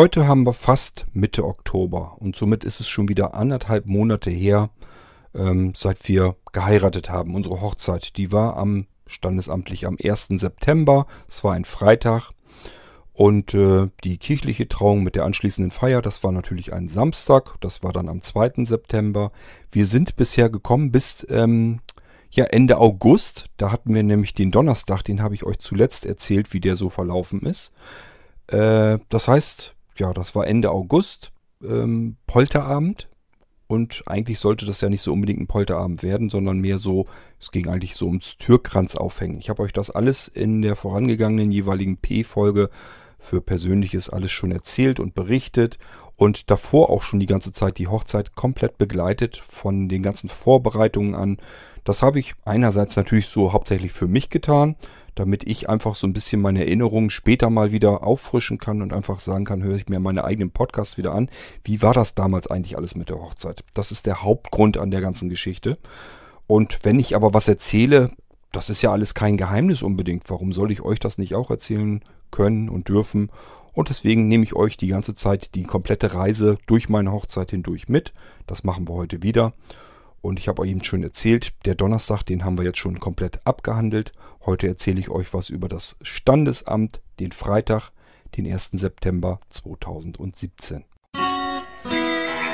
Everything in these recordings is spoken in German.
Heute haben wir fast Mitte Oktober und somit ist es schon wieder anderthalb Monate her, ähm, seit wir geheiratet haben. Unsere Hochzeit, die war am standesamtlich am 1. September. Es war ein Freitag. Und äh, die kirchliche Trauung mit der anschließenden Feier, das war natürlich ein Samstag. Das war dann am 2. September. Wir sind bisher gekommen bis ähm, ja, Ende August. Da hatten wir nämlich den Donnerstag, den habe ich euch zuletzt erzählt, wie der so verlaufen ist. Äh, das heißt, ja, das war Ende August, ähm, Polterabend. Und eigentlich sollte das ja nicht so unbedingt ein Polterabend werden, sondern mehr so, es ging eigentlich so ums Türkranz aufhängen. Ich habe euch das alles in der vorangegangenen jeweiligen P-Folge für Persönliches alles schon erzählt und berichtet und davor auch schon die ganze Zeit die Hochzeit komplett begleitet von den ganzen Vorbereitungen an. Das habe ich einerseits natürlich so hauptsächlich für mich getan, damit ich einfach so ein bisschen meine Erinnerungen später mal wieder auffrischen kann und einfach sagen kann, höre ich mir meine eigenen Podcasts wieder an. Wie war das damals eigentlich alles mit der Hochzeit? Das ist der Hauptgrund an der ganzen Geschichte. Und wenn ich aber was erzähle, das ist ja alles kein Geheimnis unbedingt. Warum soll ich euch das nicht auch erzählen können und dürfen? Und deswegen nehme ich euch die ganze Zeit die komplette Reise durch meine Hochzeit hindurch mit. Das machen wir heute wieder. Und ich habe euch eben schon erzählt, der Donnerstag, den haben wir jetzt schon komplett abgehandelt. Heute erzähle ich euch was über das Standesamt, den Freitag, den 1. September 2017.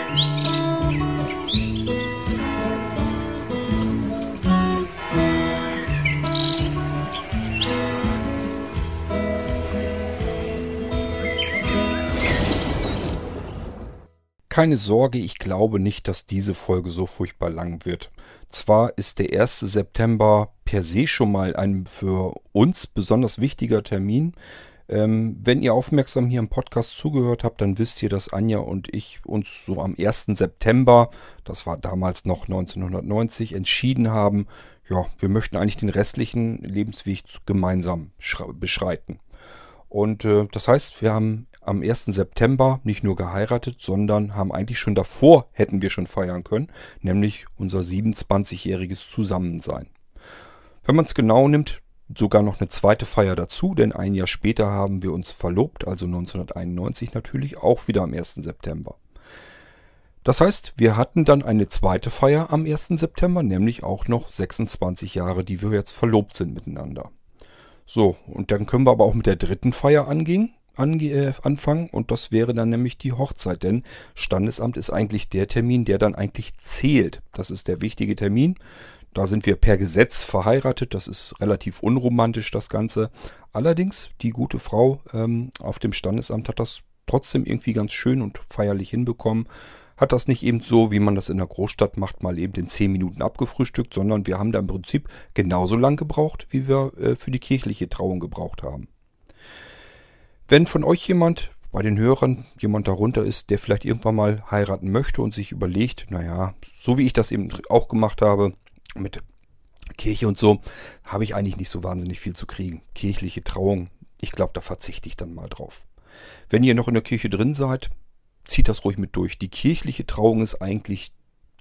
Musik keine Sorge, ich glaube nicht, dass diese Folge so furchtbar lang wird. Zwar ist der 1. September per se schon mal ein für uns besonders wichtiger Termin. Ähm, wenn ihr aufmerksam hier im Podcast zugehört habt, dann wisst ihr, dass Anja und ich uns so am 1. September, das war damals noch 1990, entschieden haben, ja, wir möchten eigentlich den restlichen Lebensweg gemeinsam beschreiten. Und äh, das heißt, wir haben am 1. September nicht nur geheiratet, sondern haben eigentlich schon davor hätten wir schon feiern können, nämlich unser 27-jähriges Zusammensein. Wenn man es genau nimmt, sogar noch eine zweite Feier dazu, denn ein Jahr später haben wir uns verlobt, also 1991 natürlich, auch wieder am 1. September. Das heißt, wir hatten dann eine zweite Feier am 1. September, nämlich auch noch 26 Jahre, die wir jetzt verlobt sind miteinander. So, und dann können wir aber auch mit der dritten Feier angehen ange äh, anfangen und das wäre dann nämlich die Hochzeit, denn Standesamt ist eigentlich der Termin, der dann eigentlich zählt. Das ist der wichtige Termin. Da sind wir per Gesetz verheiratet, das ist relativ unromantisch das Ganze. Allerdings, die gute Frau ähm, auf dem Standesamt hat das trotzdem irgendwie ganz schön und feierlich hinbekommen. Hat das nicht eben so, wie man das in der Großstadt macht, mal eben in 10 Minuten abgefrühstückt, sondern wir haben da im Prinzip genauso lang gebraucht, wie wir äh, für die kirchliche Trauung gebraucht haben. Wenn von euch jemand, bei den Hörern, jemand darunter ist, der vielleicht irgendwann mal heiraten möchte und sich überlegt, naja, so wie ich das eben auch gemacht habe, mit Kirche und so, habe ich eigentlich nicht so wahnsinnig viel zu kriegen. Kirchliche Trauung, ich glaube, da verzichte ich dann mal drauf. Wenn ihr noch in der Kirche drin seid, zieht das ruhig mit durch. Die kirchliche Trauung ist eigentlich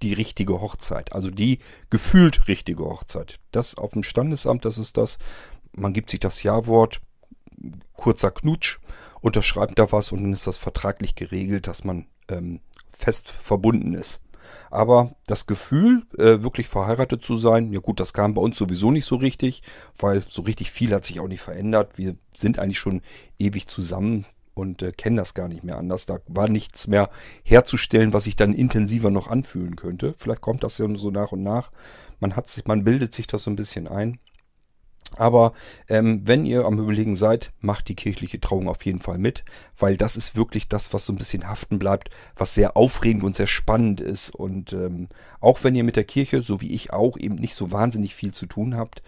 die richtige Hochzeit, also die gefühlt richtige Hochzeit. Das auf dem Standesamt, das ist das, man gibt sich das Ja-Wort, kurzer Knutsch, unterschreibt da was und dann ist das vertraglich geregelt, dass man ähm, fest verbunden ist. Aber das Gefühl, äh, wirklich verheiratet zu sein, ja gut, das kam bei uns sowieso nicht so richtig, weil so richtig viel hat sich auch nicht verändert. Wir sind eigentlich schon ewig zusammen und äh, kennen das gar nicht mehr anders. Da war nichts mehr herzustellen, was sich dann intensiver noch anfühlen könnte. Vielleicht kommt das ja so nach und nach. Man hat sich, man bildet sich das so ein bisschen ein. Aber ähm, wenn ihr am Überlegen seid, macht die kirchliche Trauung auf jeden Fall mit, weil das ist wirklich das, was so ein bisschen haften bleibt, was sehr aufregend und sehr spannend ist. Und ähm, auch wenn ihr mit der Kirche, so wie ich auch, eben nicht so wahnsinnig viel zu tun habt,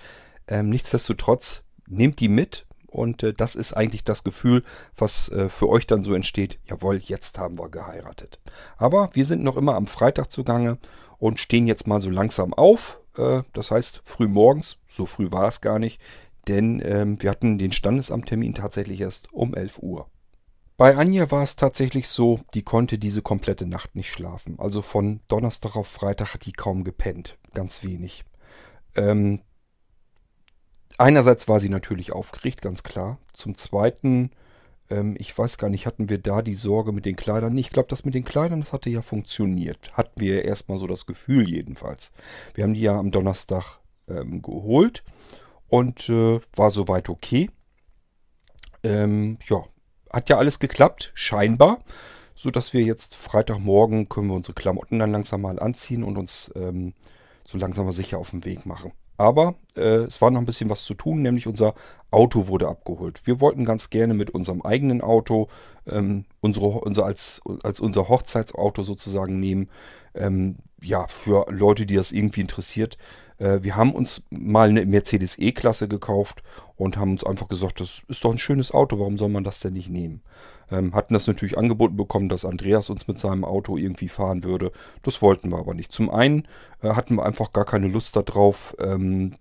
ähm, nichtsdestotrotz nehmt die mit. Und äh, das ist eigentlich das Gefühl, was äh, für euch dann so entsteht. Jawohl, jetzt haben wir geheiratet. Aber wir sind noch immer am Freitag zugange und stehen jetzt mal so langsam auf das heißt früh morgens, so früh war es gar nicht, denn ähm, wir hatten den Standesamttermin tatsächlich erst um 11 Uhr. Bei Anja war es tatsächlich so, die konnte diese komplette Nacht nicht schlafen. Also von Donnerstag auf Freitag hat die kaum gepennt. Ganz wenig. Ähm, einerseits war sie natürlich aufgeregt, ganz klar. Zum Zweiten Ähm, ich weiß gar nicht, hatten wir da die Sorge mit den Kleidern? Ich glaube, das mit den Kleidern, das hatte ja funktioniert. Hatten wir erstmal so das Gefühl jedenfalls. Wir haben die ja am Donnerstag ähm, geholt und äh, war soweit okay. Ähm, ja, hat ja alles geklappt, scheinbar. So dass wir jetzt Freitagmorgen können wir unsere Klamotten dann langsam mal anziehen und uns ähm, so langsam mal sicher auf den Weg machen. Aber äh, es war noch ein bisschen was zu tun, nämlich unser Auto wurde abgeholt. Wir wollten ganz gerne mit unserem eigenen Auto ähm, unsere, unser, als, als unser Hochzeitsauto sozusagen nehmen. Ähm, ja, für Leute, die das irgendwie interessiert. Äh, wir haben uns mal eine Mercedes E-Klasse gekauft und haben uns einfach gesagt, das ist doch ein schönes Auto, warum soll man das denn nicht nehmen? Ähm, hatten das natürlich angeboten bekommen, dass Andreas uns mit seinem Auto irgendwie fahren würde. Das wollten wir aber nicht. Zum einen äh, hatten wir einfach gar keine Lust darauf, ähm,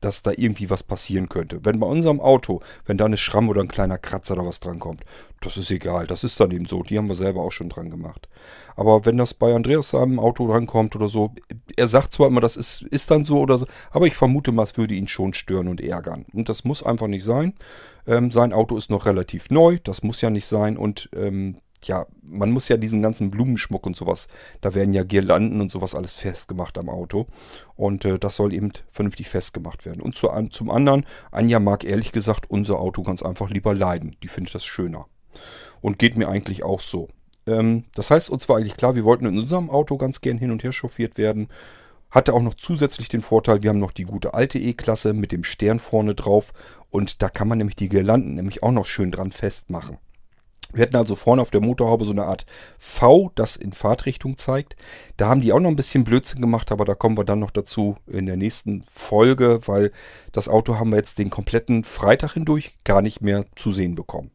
dass da irgendwie was passieren könnte. Wenn bei unserem Auto, wenn da eine Schramm oder ein kleiner Kratzer oder was drankommt, das ist egal. Das ist dann eben so. Die haben wir selber auch schon dran gemacht. Aber wenn das bei Andreas seinem Auto drankommt oder so, er sagt zwar immer, das ist, ist dann so oder so, aber ich vermute mal, es würde ihn schon stören und ärgern. Und das muss einfach nicht sein. Ähm, sein Auto ist noch relativ neu, das muss ja nicht sein. Und ähm, ja, man muss ja diesen ganzen Blumenschmuck und sowas, da werden ja Girlanden und sowas alles festgemacht am Auto. Und äh, das soll eben vernünftig festgemacht werden. Und zu, zum anderen, Anja mag ehrlich gesagt unser Auto ganz einfach lieber leiden. Die findet das schöner. Und geht mir eigentlich auch so. Ähm, das heißt, uns war eigentlich klar, wir wollten in unserem Auto ganz gern hin und her chauffiert werden. Hatte auch noch zusätzlich den Vorteil, wir haben noch die gute alte E-Klasse mit dem Stern vorne drauf. Und da kann man nämlich die Girlanden nämlich auch noch schön dran festmachen. Wir hatten also vorne auf der Motorhaube so eine Art V, das in Fahrtrichtung zeigt. Da haben die auch noch ein bisschen Blödsinn gemacht, aber da kommen wir dann noch dazu in der nächsten Folge, weil das Auto haben wir jetzt den kompletten Freitag hindurch gar nicht mehr zu sehen bekommen.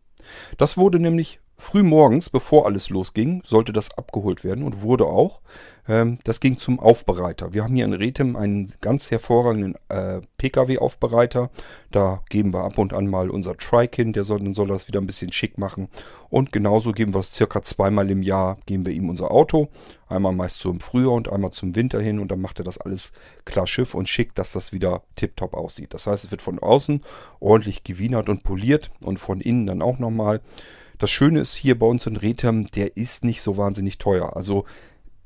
Das wurde nämlich Früh morgens, bevor alles losging, sollte das abgeholt werden und wurde auch. Ähm, das ging zum Aufbereiter. Wir haben hier in Rethem einen ganz hervorragenden äh, Pkw-Aufbereiter. Da geben wir ab und an mal unser Trike hin, der soll, dann soll das wieder ein bisschen schick machen. Und genauso geben wir es circa zweimal im Jahr, geben wir ihm unser Auto. Einmal meist zum Frühjahr und einmal zum Winter hin und dann macht er das alles klar Schiff und schick, dass das wieder tiptop aussieht. Das heißt, es wird von außen ordentlich gewienert und poliert und von innen dann auch nochmal. Das Schöne ist hier bei uns in Rethem, der ist nicht so wahnsinnig teuer. Also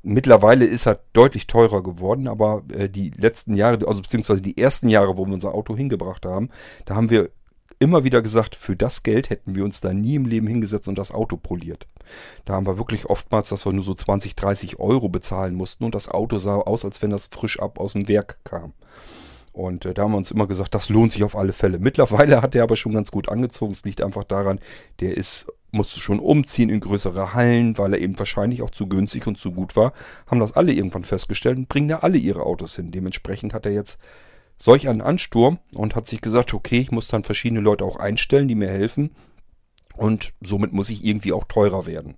mittlerweile ist er deutlich teurer geworden, aber äh, die letzten Jahre, also beziehungsweise die ersten Jahre, wo wir unser Auto hingebracht haben, da haben wir immer wieder gesagt, für das Geld hätten wir uns da nie im Leben hingesetzt und das Auto poliert. Da haben wir wirklich oftmals, dass wir nur so 20, 30 Euro bezahlen mussten und das Auto sah aus, als wenn das frisch ab aus dem Werk kam. Und äh, da haben wir uns immer gesagt, das lohnt sich auf alle Fälle. Mittlerweile hat er aber schon ganz gut angezogen. Es liegt einfach daran, der ist, musste schon umziehen in größere Hallen, weil er eben wahrscheinlich auch zu günstig und zu gut war. Haben das alle irgendwann festgestellt und bringen da alle ihre Autos hin. Dementsprechend hat er jetzt solch einen Ansturm und hat sich gesagt, okay, ich muss dann verschiedene Leute auch einstellen, die mir helfen. Und somit muss ich irgendwie auch teurer werden.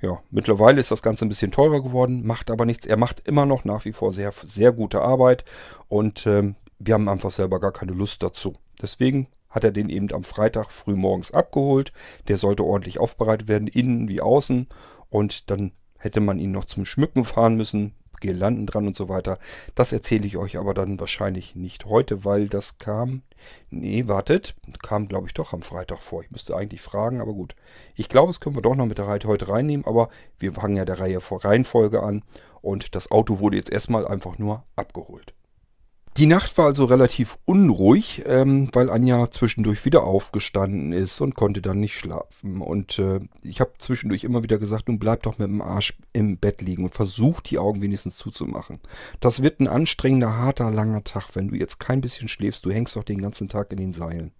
Ja, mittlerweile ist das Ganze ein bisschen teurer geworden, macht aber nichts. Er macht immer noch nach wie vor sehr, sehr gute Arbeit und ähm, wir haben einfach selber gar keine Lust dazu. Deswegen hat er den eben am Freitag früh morgens abgeholt. Der sollte ordentlich aufbereitet werden, innen wie außen. Und dann hätte man ihn noch zum Schmücken fahren müssen. Girlanden dran und so weiter. Das erzähle ich euch aber dann wahrscheinlich nicht heute, weil das kam. Nee, wartet. Kam, glaube ich, doch am Freitag vor. Ich müsste eigentlich fragen, aber gut. Ich glaube, es können wir doch noch mit der Reihe heute reinnehmen, aber wir fangen ja der Reihe vor Reihenfolge an. Und das Auto wurde jetzt erstmal einfach nur abgeholt. Die Nacht war also relativ unruhig, ähm, weil Anja zwischendurch wieder aufgestanden ist und konnte dann nicht schlafen. Und äh, ich habe zwischendurch immer wieder gesagt, nun bleib doch mit dem Arsch im Bett liegen und versuch die Augen wenigstens zuzumachen. Das wird ein anstrengender, harter, langer Tag, wenn du jetzt kein bisschen schläfst. Du hängst doch den ganzen Tag in den Seilen.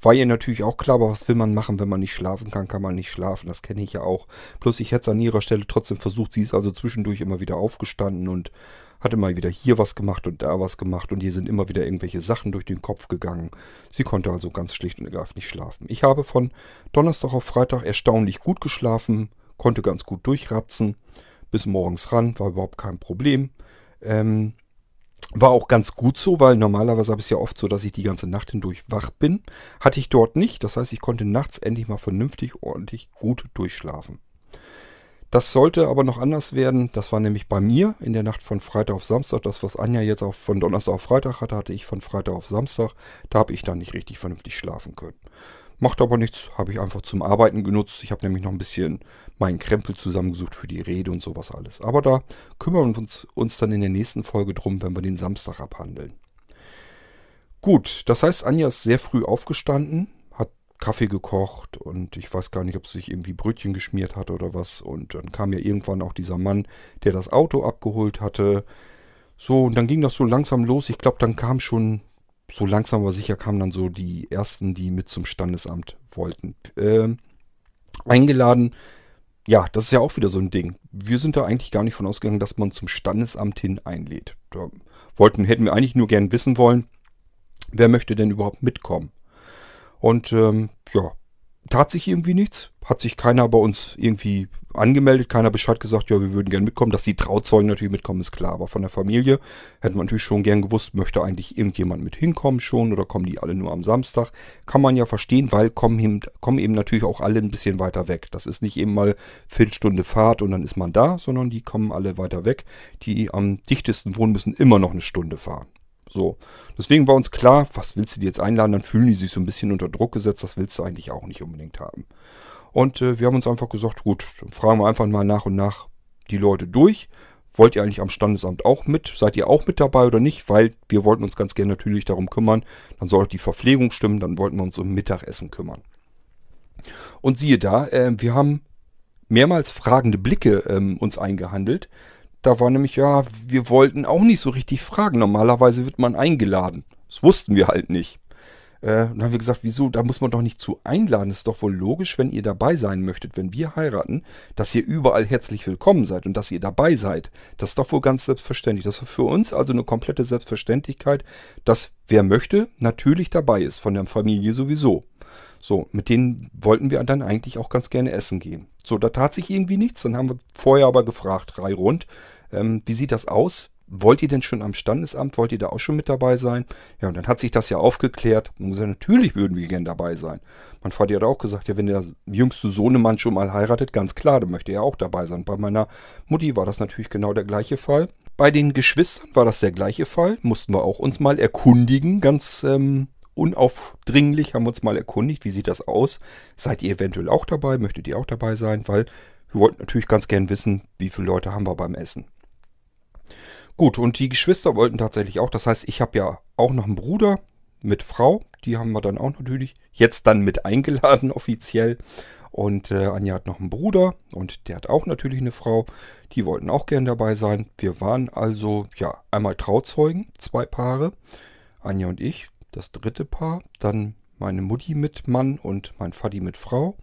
War ihr natürlich auch klar, aber was will man machen, wenn man nicht schlafen kann, kann man nicht schlafen. Das kenne ich ja auch. Plus ich hätte es an ihrer Stelle trotzdem versucht. Sie ist also zwischendurch immer wieder aufgestanden und hatte mal wieder hier was gemacht und da was gemacht und hier sind immer wieder irgendwelche Sachen durch den Kopf gegangen. Sie konnte also ganz schlicht und ergreifend nicht schlafen. Ich habe von Donnerstag auf Freitag erstaunlich gut geschlafen, konnte ganz gut durchratzen, bis morgens ran, war überhaupt kein Problem. Ähm, war auch ganz gut so, weil normalerweise habe ich es ja oft so, dass ich die ganze Nacht hindurch wach bin. Hatte ich dort nicht. Das heißt, ich konnte nachts endlich mal vernünftig, ordentlich gut durchschlafen. Das sollte aber noch anders werden. Das war nämlich bei mir in der Nacht von Freitag auf Samstag. Das, was Anja jetzt auch von Donnerstag auf Freitag hatte, hatte ich von Freitag auf Samstag. Da habe ich dann nicht richtig vernünftig schlafen können. Macht aber nichts, habe ich einfach zum Arbeiten genutzt. Ich habe nämlich noch ein bisschen meinen Krempel zusammengesucht für die Rede und sowas alles. Aber da kümmern wir uns, uns dann in der nächsten Folge drum, wenn wir den Samstag abhandeln. Gut, das heißt, Anja ist sehr früh aufgestanden, hat Kaffee gekocht und ich weiß gar nicht, ob sie sich irgendwie Brötchen geschmiert hat oder was. Und dann kam ja irgendwann auch dieser Mann, der das Auto abgeholt hatte. So, und dann ging das so langsam los. Ich glaube, dann kam schon, so langsam aber sicher kamen dann so die ersten, die mit zum Standesamt wollten. Äh, eingeladen, ja, das ist ja auch wieder so ein Ding. Wir sind da eigentlich gar nicht von ausgegangen, dass man zum Standesamt hin einlädt. Da wollten, hätten wir eigentlich nur gern wissen wollen, wer möchte denn überhaupt mitkommen? Und ähm, ja, tat sich irgendwie nichts. Hat sich keiner bei uns irgendwie angemeldet, keiner Bescheid gesagt, ja, wir würden gerne mitkommen. Dass die Trauzeugen natürlich mitkommen, ist klar. Aber von der Familie hätte man natürlich schon gern gewusst, möchte eigentlich irgendjemand mit hinkommen schon oder kommen die alle nur am Samstag? Kann man ja verstehen, weil kommen eben, kommen eben natürlich auch alle ein bisschen weiter weg. Das ist nicht eben mal Viertelstunde Fahrt und dann ist man da, sondern die kommen alle weiter weg. Die am dichtesten wohnen, müssen immer noch eine Stunde fahren. So. Deswegen war uns klar, was willst du die jetzt einladen? Dann fühlen die sich so ein bisschen unter Druck gesetzt. Das willst du eigentlich auch nicht unbedingt haben. Und äh, wir haben uns einfach gesagt, gut, fragen wir einfach mal nach und nach die Leute durch. Wollt ihr eigentlich am Standesamt auch mit? Seid ihr auch mit dabei oder nicht? Weil wir wollten uns ganz gerne natürlich darum kümmern. Dann soll auch die Verpflegung stimmen. Dann wollten wir uns um Mittagessen kümmern. Und siehe da, äh, wir haben mehrmals fragende Blicke ähm, uns eingehandelt. Da war nämlich, ja, wir wollten auch nicht so richtig fragen. Normalerweise wird man eingeladen. Das wussten wir halt nicht. Äh, dann haben wir gesagt, wieso, da muss man doch nicht zu einladen. Das ist doch wohl logisch, wenn ihr dabei sein möchtet, wenn wir heiraten, dass ihr überall herzlich willkommen seid und dass ihr dabei seid. Das ist doch wohl ganz selbstverständlich. Das ist für uns also eine komplette Selbstverständlichkeit, dass wer möchte, natürlich dabei ist, von der Familie sowieso. So, mit denen wollten wir dann eigentlich auch ganz gerne essen gehen. So, da tat sich irgendwie nichts. Dann haben wir vorher aber gefragt, drei rund, ähm, wie sieht das aus? Wollt ihr denn schon am Standesamt? Wollt ihr da auch schon mit dabei sein? Ja, und dann hat sich das ja aufgeklärt. Und gesagt, natürlich würden wir gerne dabei sein. Mein Vater hat auch gesagt, ja, wenn der jüngste Sohnemann schon mal heiratet, ganz klar, dann möchte er auch dabei sein. Bei meiner Mutti war das natürlich genau der gleiche Fall. Bei den Geschwistern war das der gleiche Fall. Mussten wir auch uns mal erkundigen, ganz ähm, unaufdringlich haben wir uns mal erkundigt, wie sieht das aus? Seid ihr eventuell auch dabei? Möchtet ihr auch dabei sein? Weil wir wollten natürlich ganz gern wissen, wie viele Leute haben wir beim Essen. Gut, und die Geschwister wollten tatsächlich auch. Das heißt, ich habe ja auch noch einen Bruder mit Frau. Die haben wir dann auch natürlich jetzt dann mit eingeladen offiziell. Und äh, Anja hat noch einen Bruder und der hat auch natürlich eine Frau. Die wollten auch gern dabei sein. Wir waren also ja einmal Trauzeugen, zwei Paare. Anja und ich, das dritte Paar. Dann meine Mutti mit Mann und mein Vati mit Frau.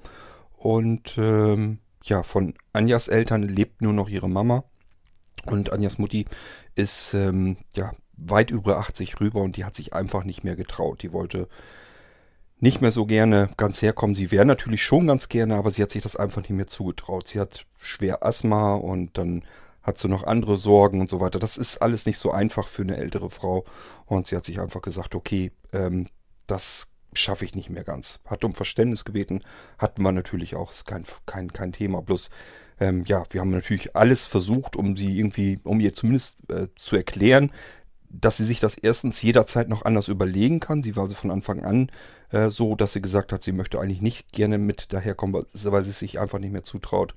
Und ähm, ja, von Anjas Eltern lebt nur noch ihre Mama. Und Anjas Mutti ist ähm, ja weit über 80 rüber und die hat sich einfach nicht mehr getraut. Die wollte nicht mehr so gerne ganz herkommen. Sie wäre natürlich schon ganz gerne, aber sie hat sich das einfach nicht mehr zugetraut. Sie hat schwer Asthma und dann hat sie noch andere Sorgen und so weiter. Das ist alles nicht so einfach für eine ältere Frau. Und sie hat sich einfach gesagt, okay, ähm, das schaffe ich nicht mehr ganz. Hat um Verständnis gebeten, hatten wir natürlich auch, ist kein, kein, kein Thema. Bloß ähm, ja, wir haben natürlich alles versucht, um sie irgendwie, um ihr zumindest äh, zu erklären, dass sie sich das erstens jederzeit noch anders überlegen kann. Sie war also von Anfang an äh, so, dass sie gesagt hat, sie möchte eigentlich nicht gerne mit daherkommen, weil sie es sich einfach nicht mehr zutraut.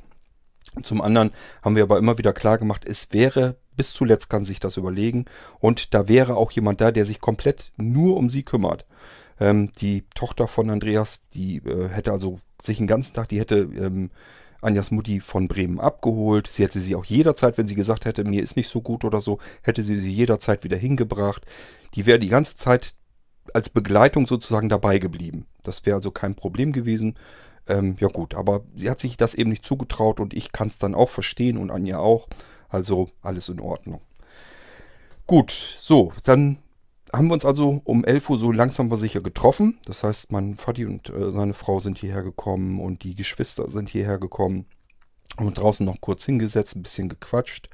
Zum anderen haben wir aber immer wieder klar gemacht, es wäre, bis zuletzt kann sich das überlegen und da wäre auch jemand da, der sich komplett nur um sie kümmert. Ähm, die Tochter von Andreas, die äh, hätte also sich den ganzen Tag, die hätte ähm, Anjas Mutti von Bremen abgeholt. Sie hätte sie auch jederzeit, wenn sie gesagt hätte, mir ist nicht so gut oder so, hätte sie sie jederzeit wieder hingebracht. Die wäre die ganze Zeit als Begleitung sozusagen dabei geblieben. Das wäre also kein Problem gewesen. Ähm, ja gut, aber sie hat sich das eben nicht zugetraut und ich kann es dann auch verstehen und Anja auch. Also alles in Ordnung. Gut, so, dann haben wir uns also um 11 Uhr so langsam aber sicher getroffen. Das heißt, mein Vati und äh, seine Frau sind hierher gekommen und die Geschwister sind hierher gekommen. Und draußen noch kurz hingesetzt, ein bisschen gequatscht.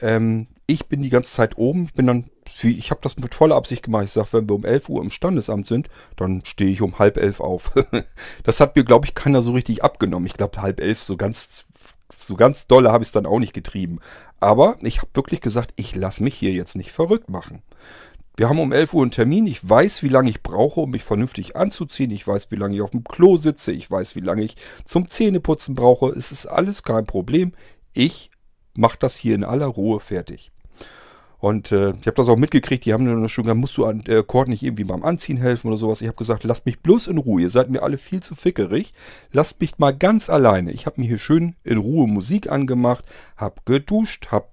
Ähm, ich bin die ganze Zeit oben. Ich bin dann, ich habe das mit voller Absicht gemacht. Ich sage, wenn wir um 11 Uhr im Standesamt sind, dann stehe ich um halb elf auf. das hat mir, glaube ich, keiner so richtig abgenommen. Ich glaube, halb elf, so ganz, so ganz dolle habe ich es dann auch nicht getrieben. Aber ich habe wirklich gesagt, ich lasse mich hier jetzt nicht verrückt machen Wir haben um 11 Uhr einen Termin. Ich weiß, wie lange ich brauche, um mich vernünftig anzuziehen. Ich weiß, wie lange ich auf dem Klo sitze. Ich weiß, wie lange ich zum Zähneputzen brauche. Es ist alles kein Problem. Ich mache das hier in aller Ruhe fertig. Und äh, ich habe das auch mitgekriegt, die haben dann schon gesagt, musst du an äh, Kord nicht irgendwie beim Anziehen helfen oder sowas. Ich habe gesagt, lasst mich bloß in Ruhe. Ihr seid mir alle viel zu fickerig. Lasst mich mal ganz alleine. Ich habe mir hier schön in Ruhe Musik angemacht, habe geduscht, habe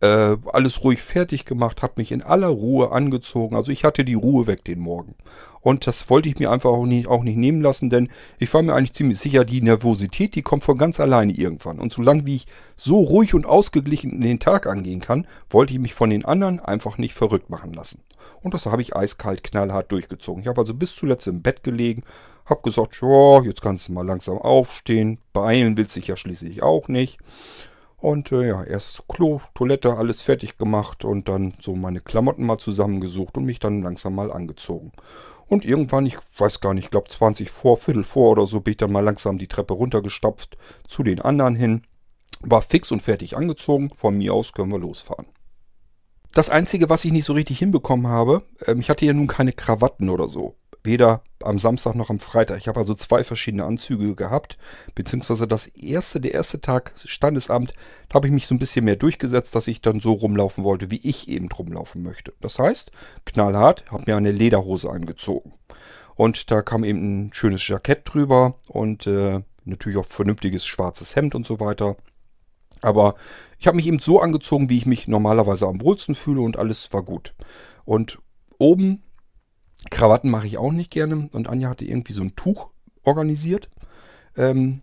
äh, alles ruhig fertig gemacht, habe mich in aller Ruhe angezogen. Also ich hatte die Ruhe weg den Morgen. Und das wollte ich mir einfach auch nicht, auch nicht nehmen lassen, denn ich war mir eigentlich ziemlich sicher, die Nervosität, die kommt von ganz alleine irgendwann. Und solange wie ich so ruhig und ausgeglichen in den Tag angehen kann, wollte ich mich von den anderen einfach nicht verrückt machen lassen. Und das habe ich eiskalt, knallhart durchgezogen. Ich habe also bis zuletzt im Bett gelegen, habe gesagt, ja, jetzt kannst du mal langsam aufstehen. Beeilen willst du dich ja schließlich auch nicht. Und äh, ja, erst Klo, Toilette, alles fertig gemacht und dann so meine Klamotten mal zusammengesucht und mich dann langsam mal angezogen. Und irgendwann, ich weiß gar nicht, ich glaube 20 vor, Viertel vor oder so, bin ich dann mal langsam die Treppe runtergestapft zu den anderen hin. War fix und fertig angezogen. Von mir aus können wir losfahren. Das Einzige, was ich nicht so richtig hinbekommen habe, ähm, ich hatte ja nun keine Krawatten oder so weder am Samstag noch am Freitag. Ich habe also zwei verschiedene Anzüge gehabt, beziehungsweise das erste, der erste Tag Standesamt, da habe ich mich so ein bisschen mehr durchgesetzt, dass ich dann so rumlaufen wollte, wie ich eben rumlaufen möchte. Das heißt, knallhart, habe mir eine Lederhose angezogen. Und da kam eben ein schönes Jackett drüber und äh, natürlich auch vernünftiges schwarzes Hemd und so weiter. Aber ich habe mich eben so angezogen, wie ich mich normalerweise am wohlsten fühle und alles war gut. Und oben Krawatten mache ich auch nicht gerne. Und Anja hatte irgendwie so ein Tuch organisiert. Ähm,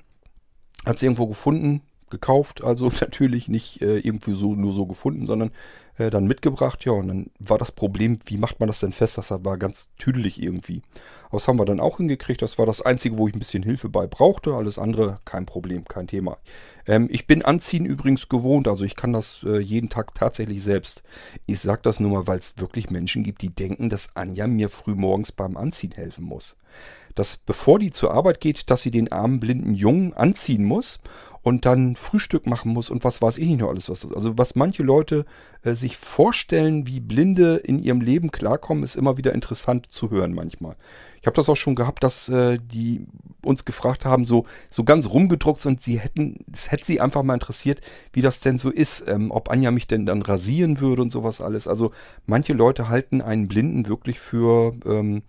hat sie irgendwo gefunden, gekauft, also natürlich nicht äh, irgendwie so nur so gefunden, sondern äh, dann mitgebracht. Ja, und dann war das Problem, wie macht man das denn fest? Das war ganz tüdelig irgendwie. Aber das haben wir dann auch hingekriegt. Das war das Einzige, wo ich ein bisschen Hilfe bei brauchte. Alles andere kein Problem, kein Thema. Ähm, ich bin Anziehen übrigens gewohnt, also ich kann das äh, jeden Tag tatsächlich selbst. Ich sage das nur mal, weil es wirklich Menschen gibt, die denken, dass Anja mir früh morgens beim Anziehen helfen muss dass bevor die zur Arbeit geht, dass sie den armen blinden Jungen anziehen muss und dann Frühstück machen muss und was weiß ich nicht noch alles. Was, also was manche Leute äh, sich vorstellen, wie Blinde in ihrem Leben klarkommen, ist immer wieder interessant zu hören manchmal. Ich habe das auch schon gehabt, dass äh, die uns gefragt haben, so, so ganz rumgedruckt und sie hätten, es hätte sie einfach mal interessiert, wie das denn so ist, ähm, ob Anja mich denn dann rasieren würde und sowas alles. Also manche Leute halten einen Blinden wirklich für ähm,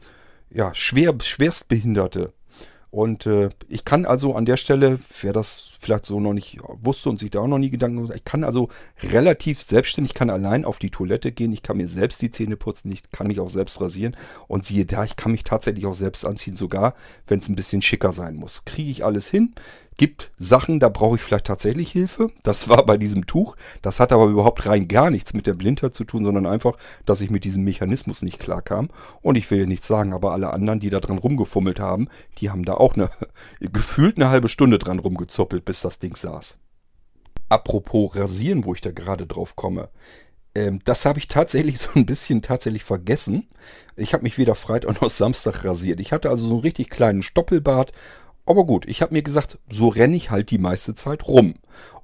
ja, schwer, schwerstbehinderte. Und äh, ich kann also an der Stelle, wer das vielleicht so noch nicht wusste und sich da auch noch nie Gedanken gemacht ich kann also relativ selbstständig, kann allein auf die Toilette gehen, ich kann mir selbst die Zähne putzen, ich kann mich auch selbst rasieren und siehe da, ich kann mich tatsächlich auch selbst anziehen, sogar wenn es ein bisschen schicker sein muss. Kriege ich alles hin, gibt Sachen, da brauche ich vielleicht tatsächlich Hilfe. Das war bei diesem Tuch. Das hat aber überhaupt rein gar nichts mit der Blindheit zu tun, sondern einfach, dass ich mit diesem Mechanismus nicht klarkam. Und ich will nichts sagen, aber alle anderen, die da dran rumgefummelt haben, die haben da auch eine, gefühlt eine halbe Stunde dran rumgezuppelt, bis das Ding saß. Apropos Rasieren, wo ich da gerade drauf komme. Ähm, das habe ich tatsächlich so ein bisschen tatsächlich vergessen. Ich habe mich weder Freitag noch Samstag rasiert. Ich hatte also so einen richtig kleinen Stoppelbart aber gut, ich habe mir gesagt, so renne ich halt die meiste Zeit rum.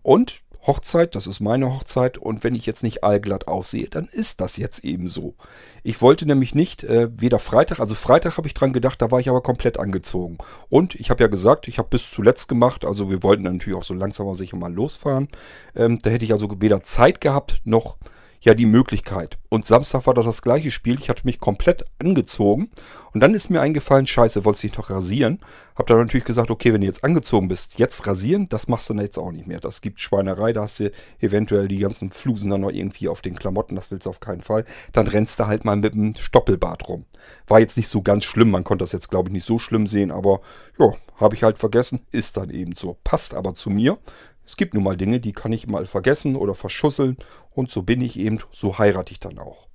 Und Hochzeit, das ist meine Hochzeit und wenn ich jetzt nicht allglatt aussehe, dann ist das jetzt eben so. Ich wollte nämlich nicht, äh, weder Freitag, also Freitag habe ich dran gedacht, da war ich aber komplett angezogen. Und ich habe ja gesagt, ich habe bis zuletzt gemacht, also wir wollten natürlich auch so langsam sicher mal losfahren. Ähm, da hätte ich also weder Zeit gehabt noch ja die Möglichkeit. Und Samstag war das das gleiche Spiel. Ich hatte mich komplett angezogen. Und dann ist mir eingefallen, scheiße, wolltest dich doch rasieren? Hab dann natürlich gesagt, okay, wenn du jetzt angezogen bist, jetzt rasieren, das machst du dann jetzt auch nicht mehr. Das gibt Schweinerei, da hast du eventuell die ganzen Flusen dann noch irgendwie auf den Klamotten, das willst du auf keinen Fall. Dann rennst du halt mal mit dem Stoppelbart rum. War jetzt nicht so ganz schlimm, man konnte das jetzt glaube ich nicht so schlimm sehen, aber ja, habe ich halt vergessen, ist dann eben so. Passt aber zu mir. Es gibt nun mal Dinge, die kann ich mal vergessen oder verschusseln und so bin ich eben, so heirate ich dann auch.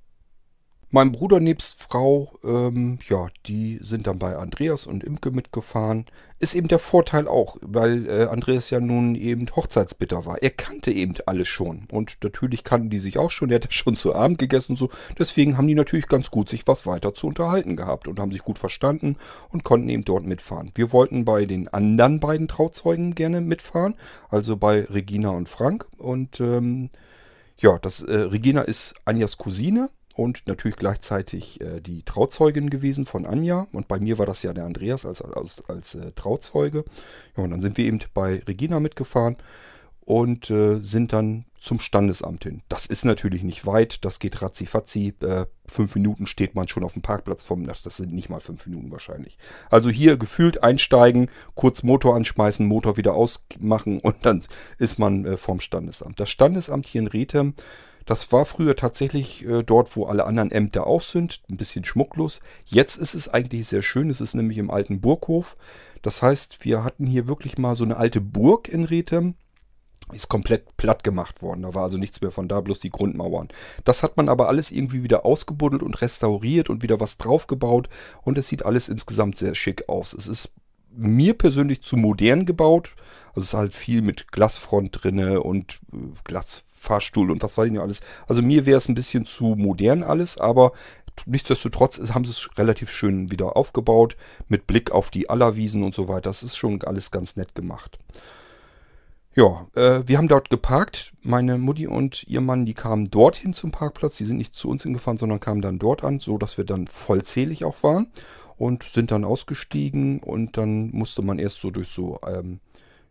Mein Bruder nebst Frau, ähm, ja, die sind dann bei Andreas und Imke mitgefahren. Ist eben der Vorteil auch, weil äh, Andreas ja nun eben Hochzeitsbitter war. Er kannte eben alles schon. Und natürlich kannten die sich auch schon. Der hat ja schon zu Abend gegessen und so. Deswegen haben die natürlich ganz gut sich was weiter zu unterhalten gehabt und haben sich gut verstanden und konnten eben dort mitfahren. Wir wollten bei den anderen beiden Trauzeugen gerne mitfahren. Also bei Regina und Frank. Und ähm, ja, das, äh, Regina ist Anjas Cousine und natürlich gleichzeitig äh, die Trauzeugin gewesen von Anja. Und bei mir war das ja der Andreas als, als, als äh, Trauzeuge. Ja, und dann sind wir eben bei Regina mitgefahren und äh, sind dann zum Standesamt hin. Das ist natürlich nicht weit, das geht ratzi-fatzi. Äh, fünf Minuten steht man schon auf dem Parkplatz vom, das sind nicht mal fünf Minuten wahrscheinlich. Also hier gefühlt einsteigen, kurz Motor anschmeißen, Motor wieder ausmachen und dann ist man äh, vom Standesamt. Das Standesamt hier in Rethem, das war früher tatsächlich äh, dort, wo alle anderen Ämter auch sind, ein bisschen schmucklos. Jetzt ist es eigentlich sehr schön, es ist nämlich im alten Burghof. Das heißt, wir hatten hier wirklich mal so eine alte Burg in Rethem ist komplett platt gemacht worden. Da war also nichts mehr von da, bloß die Grundmauern. Das hat man aber alles irgendwie wieder ausgebuddelt und restauriert und wieder was draufgebaut und es sieht alles insgesamt sehr schick aus. Es ist mir persönlich zu modern gebaut. Also es ist halt viel mit Glasfront drinne und äh, Glasfahrstuhl und was weiß ich noch alles. Also mir wäre es ein bisschen zu modern alles, aber nichtsdestotrotz haben sie es relativ schön wieder aufgebaut mit Blick auf die Allerwiesen und so weiter. Das ist schon alles ganz nett gemacht. Ja, äh, wir haben dort geparkt. Meine Mutti und ihr Mann, die kamen dorthin zum Parkplatz. Die sind nicht zu uns hingefahren, sondern kamen dann dort an, so dass wir dann vollzählig auch waren und sind dann ausgestiegen und dann musste man erst so durch so ähm,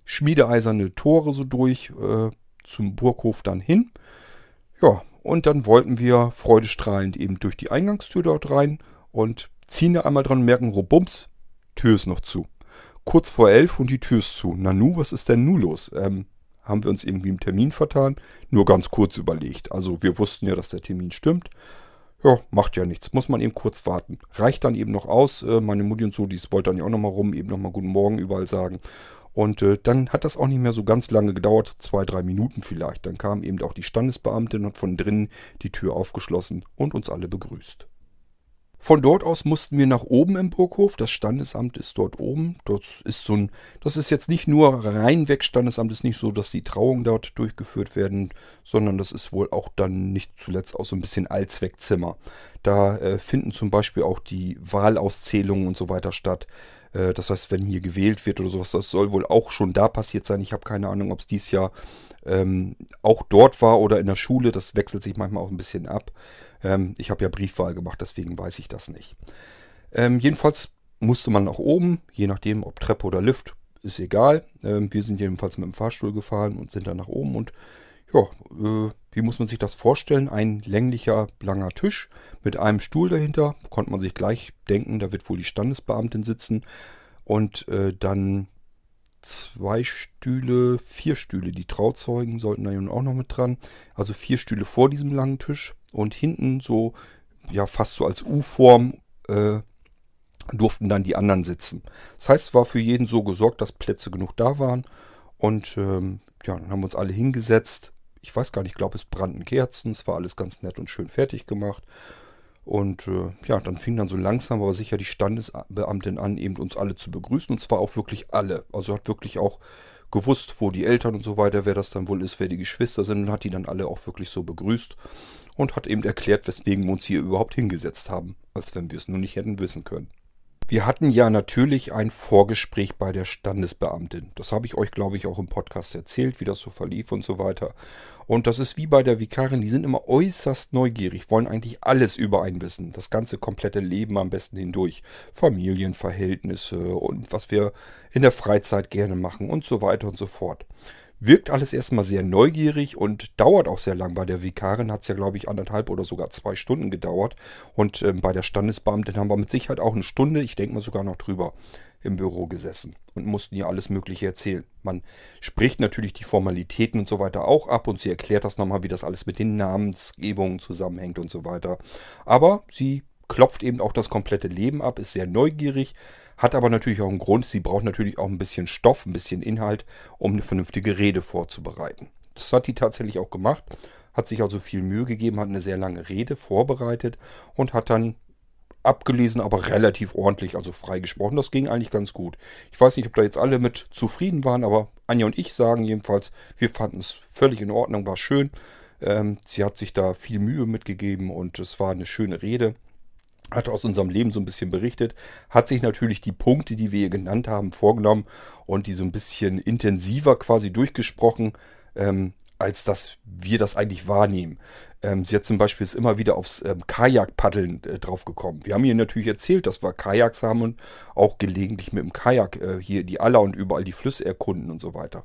schmiedeeiserne Tore so durch äh, zum Burghof dann hin. Ja, und dann wollten wir freudestrahlend eben durch die Eingangstür dort rein und ziehen da einmal dran und merken, robums, Tür ist noch zu kurz vor elf und die Tür ist zu. Nanu, was ist denn nun los? Ähm, haben wir uns irgendwie im Termin vertan? Nur ganz kurz überlegt. Also wir wussten ja, dass der Termin stimmt. Ja, macht ja nichts. Muss man eben kurz warten. Reicht dann eben noch aus. Äh, meine Mutti und so, die wollte dann ja auch nochmal rum, eben nochmal Guten Morgen überall sagen. Und äh, dann hat das auch nicht mehr so ganz lange gedauert, zwei, drei Minuten vielleicht. Dann kam eben auch die Standesbeamtin und von drinnen die Tür aufgeschlossen und uns alle begrüßt. Von dort aus mussten wir nach oben im Burghof. Das Standesamt ist dort oben. Dort ist so ein, das ist jetzt nicht nur reinweg Standesamt, ist nicht so, dass die Trauungen dort durchgeführt werden, sondern das ist wohl auch dann nicht zuletzt auch so ein bisschen Allzweckzimmer. Da äh, finden zum Beispiel auch die Wahlauszählungen und so weiter statt. Äh, das heißt, wenn hier gewählt wird oder sowas, das soll wohl auch schon da passiert sein. Ich habe keine Ahnung, ob es dieses Jahr ähm, auch dort war oder in der Schule. Das wechselt sich manchmal auch ein bisschen ab. Ähm, ich habe ja Briefwahl gemacht, deswegen weiß ich das nicht. Ähm, jedenfalls musste man nach oben, je nachdem, ob Treppe oder Lift, ist egal. Ähm, wir sind jedenfalls mit dem Fahrstuhl gefahren und sind dann nach oben und ja, äh, wie muss man sich das vorstellen? Ein länglicher, langer Tisch mit einem Stuhl dahinter. Konnte man sich gleich denken, da wird wohl die Standesbeamtin sitzen. Und äh, dann zwei Stühle, vier Stühle. Die Trauzeugen sollten da nun auch noch mit dran. Also vier Stühle vor diesem langen Tisch. Und hinten so, ja, fast so als U-Form äh, durften dann die anderen sitzen. Das heißt, es war für jeden so gesorgt, dass Plätze genug da waren. Und ähm, ja, dann haben wir uns alle hingesetzt. Ich weiß gar nicht, ich glaube, es brannten Kerzen. Es war alles ganz nett und schön fertig gemacht. Und äh, ja, dann fing dann so langsam aber sicher die Standesbeamtin an, eben uns alle zu begrüßen. Und zwar auch wirklich alle. Also hat wirklich auch gewusst, wo die Eltern und so weiter, wer das dann wohl ist, wer die Geschwister sind. Und hat die dann alle auch wirklich so begrüßt. Und hat eben erklärt, weswegen wir uns hier überhaupt hingesetzt haben. Als wenn wir es nur nicht hätten wissen können. Wir hatten ja natürlich ein Vorgespräch bei der Standesbeamtin. Das habe ich euch, glaube ich, auch im Podcast erzählt, wie das so verlief und so weiter. Und das ist wie bei der Vikarin, die sind immer äußerst neugierig, wollen eigentlich alles über einen wissen. Das ganze komplette Leben am besten hindurch. Familienverhältnisse und was wir in der Freizeit gerne machen und so weiter und so fort. Wirkt alles erstmal sehr neugierig und dauert auch sehr lang. Bei der Vikarin hat es ja, glaube ich, anderthalb oder sogar zwei Stunden gedauert. Und ähm, bei der Standesbeamtin haben wir mit Sicherheit auch eine Stunde, ich denke mal sogar noch drüber, im Büro gesessen und mussten ihr alles Mögliche erzählen. Man spricht natürlich die Formalitäten und so weiter auch ab und sie erklärt das nochmal, wie das alles mit den Namensgebungen zusammenhängt und so weiter. Aber sie klopft eben auch das komplette Leben ab, ist sehr neugierig, hat aber natürlich auch einen Grund. Sie braucht natürlich auch ein bisschen Stoff, ein bisschen Inhalt, um eine vernünftige Rede vorzubereiten. Das hat die tatsächlich auch gemacht. Hat sich also viel Mühe gegeben, hat eine sehr lange Rede vorbereitet und hat dann abgelesen, aber relativ ordentlich, also frei gesprochen. Das ging eigentlich ganz gut. Ich weiß nicht, ob da jetzt alle mit zufrieden waren, aber Anja und ich sagen jedenfalls, wir fanden es völlig in Ordnung, war schön. Ähm, sie hat sich da viel Mühe mitgegeben und es war eine schöne Rede hat aus unserem Leben so ein bisschen berichtet, hat sich natürlich die Punkte, die wir genannt haben, vorgenommen und die so ein bisschen intensiver quasi durchgesprochen. Ähm, als dass wir das eigentlich wahrnehmen. Ähm, sie hat zum Beispiel ist immer wieder aufs ähm, Kajakpaddeln äh, draufgekommen. Wir haben ihr natürlich erzählt, dass wir Kajaks haben und auch gelegentlich mit dem Kajak äh, hier die Aller und überall die Flüsse erkunden und so weiter.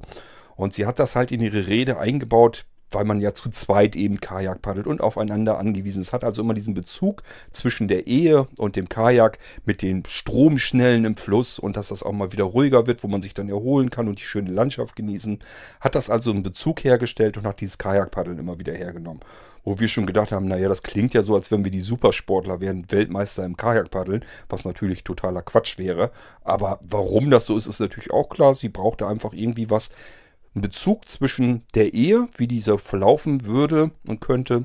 Und sie hat das halt in ihre Rede eingebaut, weil man ja zu zweit eben Kajak paddelt und aufeinander angewiesen ist. Hat also immer diesen Bezug zwischen der Ehe und dem Kajak mit den Stromschnellen im Fluss und dass das auch mal wieder ruhiger wird, wo man sich dann erholen kann und die schöne Landschaft genießen. Hat das also einen Bezug hergestellt und hat dieses Kajakpaddeln immer wieder hergenommen. Wo wir schon gedacht haben, naja, das klingt ja so, als wenn wir die Supersportler wären, Weltmeister im Kajakpaddeln, was natürlich totaler Quatsch wäre. Aber warum das so ist, ist natürlich auch klar. Sie brauchte einfach irgendwie was, einen Bezug zwischen der Ehe, wie diese verlaufen würde und könnte,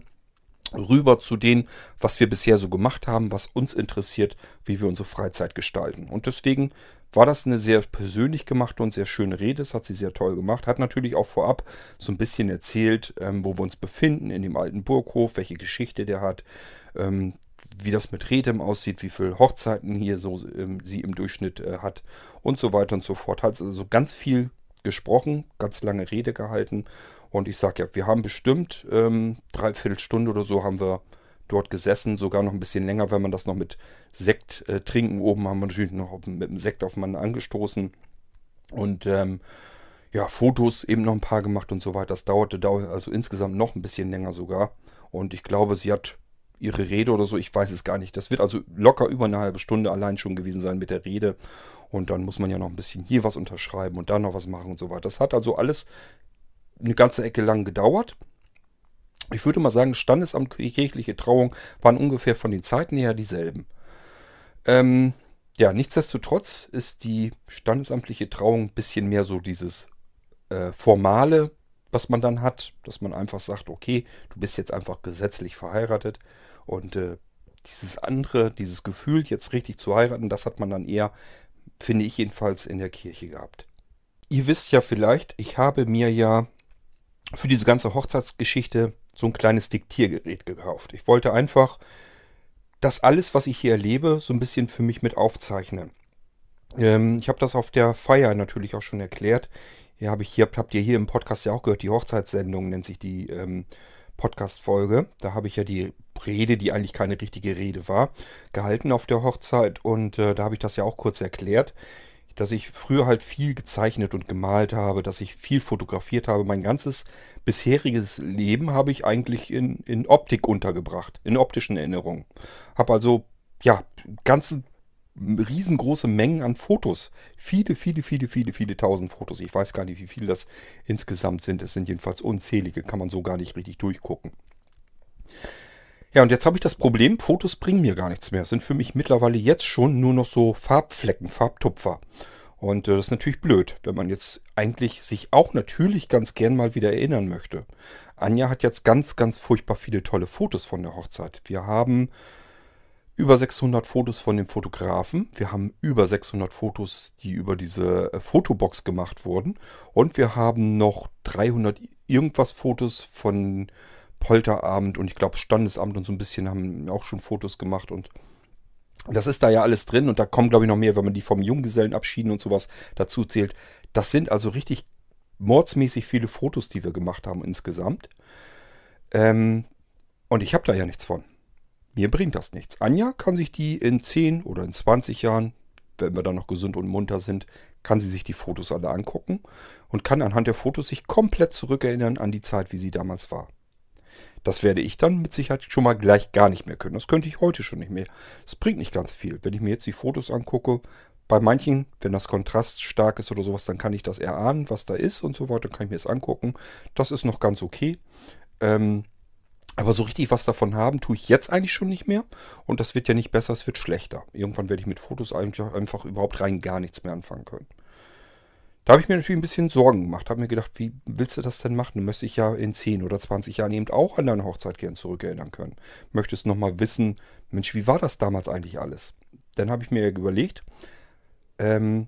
rüber zu dem, was wir bisher so gemacht haben, was uns interessiert, wie wir unsere Freizeit gestalten. Und deswegen war das eine sehr persönlich gemachte und sehr schöne Rede. Das hat sie sehr toll gemacht. Hat natürlich auch vorab so ein bisschen erzählt, ähm, wo wir uns befinden in dem alten Burghof, welche Geschichte der hat, ähm, wie das mit Redem aussieht, wie viele Hochzeiten hier so ähm, sie im Durchschnitt äh, hat und so weiter und so fort. Hat also ganz viel gesprochen, ganz lange Rede gehalten. Und ich sage ja, wir haben bestimmt ähm, dreiviertel Stunde oder so haben wir dort gesessen, sogar noch ein bisschen länger, wenn man das noch mit Sekt äh, trinken. Oben haben wir natürlich noch mit dem Sekt aufeinander angestoßen. Und ähm, ja, Fotos eben noch ein paar gemacht und so weiter. Das dauerte, dauerte also insgesamt noch ein bisschen länger sogar. Und ich glaube, sie hat ihre Rede oder so, ich weiß es gar nicht. Das wird also locker über eine halbe Stunde allein schon gewesen sein mit der Rede. Und dann muss man ja noch ein bisschen hier was unterschreiben und da noch was machen und so weiter. Das hat also alles eine ganze Ecke lang gedauert. Ich würde mal sagen, Standesamt kirchliche Trauung waren ungefähr von den Zeiten her dieselben. Ähm, ja, nichtsdestotrotz ist die standesamtliche Trauung ein bisschen mehr so dieses äh, formale, was man dann hat, dass man einfach sagt, okay, du bist jetzt einfach gesetzlich verheiratet und äh, dieses andere, dieses Gefühl, jetzt richtig zu heiraten, das hat man dann eher, finde ich jedenfalls, in der Kirche gehabt. Ihr wisst ja vielleicht, ich habe mir ja für diese ganze Hochzeitsgeschichte so ein kleines Diktiergerät gekauft. Ich wollte einfach das alles, was ich hier erlebe, so ein bisschen für mich mit aufzeichnen. Ähm, ich habe das auf der Feier natürlich auch schon erklärt. Hier habe ich hier, habt ihr hier im Podcast ja auch gehört, die Hochzeitssendung nennt sich die ähm, Podcast-Folge. Da habe ich ja die Rede, die eigentlich keine richtige Rede war, gehalten auf der Hochzeit. Und äh, da habe ich das ja auch kurz erklärt, dass ich früher halt viel gezeichnet und gemalt habe, dass ich viel fotografiert habe. Mein ganzes bisheriges Leben habe ich eigentlich in, in Optik untergebracht, in optischen Erinnerungen. Habe also, ja, ganze riesengroße Mengen an Fotos. Viele, viele, viele, viele, viele tausend Fotos. Ich weiß gar nicht, wie viele das insgesamt sind. Es sind jedenfalls unzählige, kann man so gar nicht richtig durchgucken. Ja, und jetzt habe ich das Problem, Fotos bringen mir gar nichts mehr. Das sind für mich mittlerweile jetzt schon nur noch so Farbflecken, Farbtupfer. Und äh, das ist natürlich blöd, wenn man jetzt eigentlich sich auch natürlich ganz gern mal wieder erinnern möchte. Anja hat jetzt ganz, ganz furchtbar viele tolle Fotos von der Hochzeit. Wir haben über 600 Fotos von dem Fotografen. Wir haben über 600 Fotos, die über diese äh, Fotobox gemacht wurden. Und wir haben noch 300 irgendwas Fotos von Polterabend und ich glaube Standesamt und so ein bisschen haben auch schon Fotos gemacht und das ist da ja alles drin und da kommen glaube ich noch mehr, wenn man die vom Junggesellenabschieden und sowas dazu zählt. Das sind also richtig mordsmäßig viele Fotos, die wir gemacht haben insgesamt. Ähm, und ich habe da ja nichts von. Mir bringt das nichts. Anja kann sich die in 10 oder in 20 Jahren, wenn wir dann noch gesund und munter sind, kann sie sich die Fotos alle angucken und kann anhand der Fotos sich komplett zurückerinnern an die Zeit, wie sie damals war. Das werde ich dann mit Sicherheit schon mal gleich gar nicht mehr können. Das könnte ich heute schon nicht mehr. Es bringt nicht ganz viel. Wenn ich mir jetzt die Fotos angucke, bei manchen, wenn das Kontrast stark ist oder sowas, dann kann ich das erahnen, was da ist und so weiter, kann ich mir das angucken. Das ist noch ganz okay. Ähm, aber so richtig was davon haben, tue ich jetzt eigentlich schon nicht mehr. Und das wird ja nicht besser, es wird schlechter. Irgendwann werde ich mit Fotos einfach überhaupt rein gar nichts mehr anfangen können. Da habe ich mir natürlich ein bisschen Sorgen gemacht. Habe mir gedacht, wie willst du das denn machen? Du möchtest dich ja in 10 oder 20 Jahren eben auch an deine Hochzeit gern zurückerinnern können. Möchtest nochmal wissen, Mensch, wie war das damals eigentlich alles? Dann habe ich mir überlegt, ähm,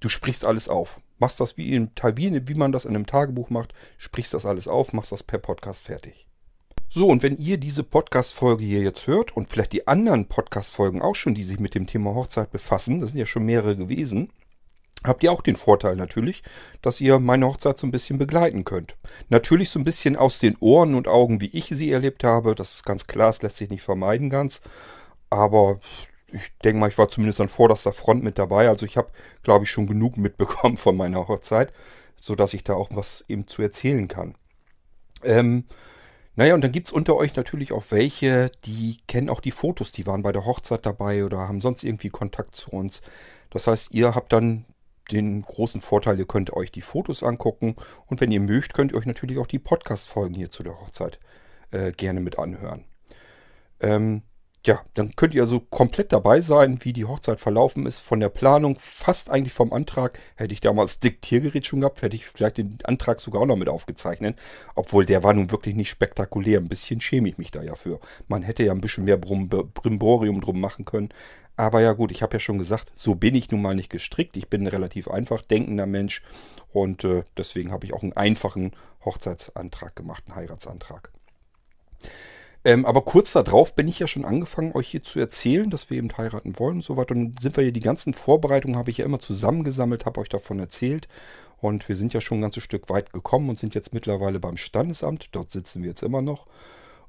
du sprichst alles auf. Machst das wie, in, wie, wie man das in einem Tagebuch macht, sprichst das alles auf, machst das per Podcast fertig. So, und wenn ihr diese Podcast-Folge hier jetzt hört und vielleicht die anderen Podcast-Folgen auch schon, die sich mit dem Thema Hochzeit befassen, das sind ja schon mehrere gewesen, habt ihr auch den Vorteil natürlich, dass ihr meine Hochzeit so ein bisschen begleiten könnt. Natürlich so ein bisschen aus den Ohren und Augen, wie ich sie erlebt habe. Das ist ganz klar, es lässt sich nicht vermeiden ganz. Aber ich denke mal, ich war zumindest an vorderster Front mit dabei. Also ich habe, glaube ich, schon genug mitbekommen von meiner Hochzeit, sodass ich da auch was eben zu erzählen kann. Ähm, naja, und dann gibt es unter euch natürlich auch welche, die kennen auch die Fotos, die waren bei der Hochzeit dabei oder haben sonst irgendwie Kontakt zu uns. Das heißt, ihr habt dann den großen Vorteil, ihr könnt euch die Fotos angucken und wenn ihr mögt, könnt ihr euch natürlich auch die Podcast-Folgen hier zu der Hochzeit äh, gerne mit anhören. Ähm, ja, dann könnt ihr also komplett dabei sein, wie die Hochzeit verlaufen ist, von der Planung, fast eigentlich vom Antrag. Hätte ich damals Diktiergerät schon gehabt, hätte ich vielleicht den Antrag sogar auch noch mit aufgezeichnet. Obwohl der war nun wirklich nicht spektakulär. Ein bisschen schäme ich mich da ja für. Man hätte ja ein bisschen mehr Brimborium drum machen können. Aber ja gut, ich habe ja schon gesagt, so bin ich nun mal nicht gestrickt. Ich bin ein relativ einfach denkender Mensch und äh, deswegen habe ich auch einen einfachen Hochzeitsantrag gemacht, einen Heiratsantrag. Ähm, aber kurz darauf bin ich ja schon angefangen, euch hier zu erzählen, dass wir eben heiraten wollen und so weiter. Und sind wir hier die ganzen Vorbereitungen, habe ich ja immer zusammengesammelt, habe euch davon erzählt. Und wir sind ja schon ein ganzes Stück weit gekommen und sind jetzt mittlerweile beim Standesamt. Dort sitzen wir jetzt immer noch.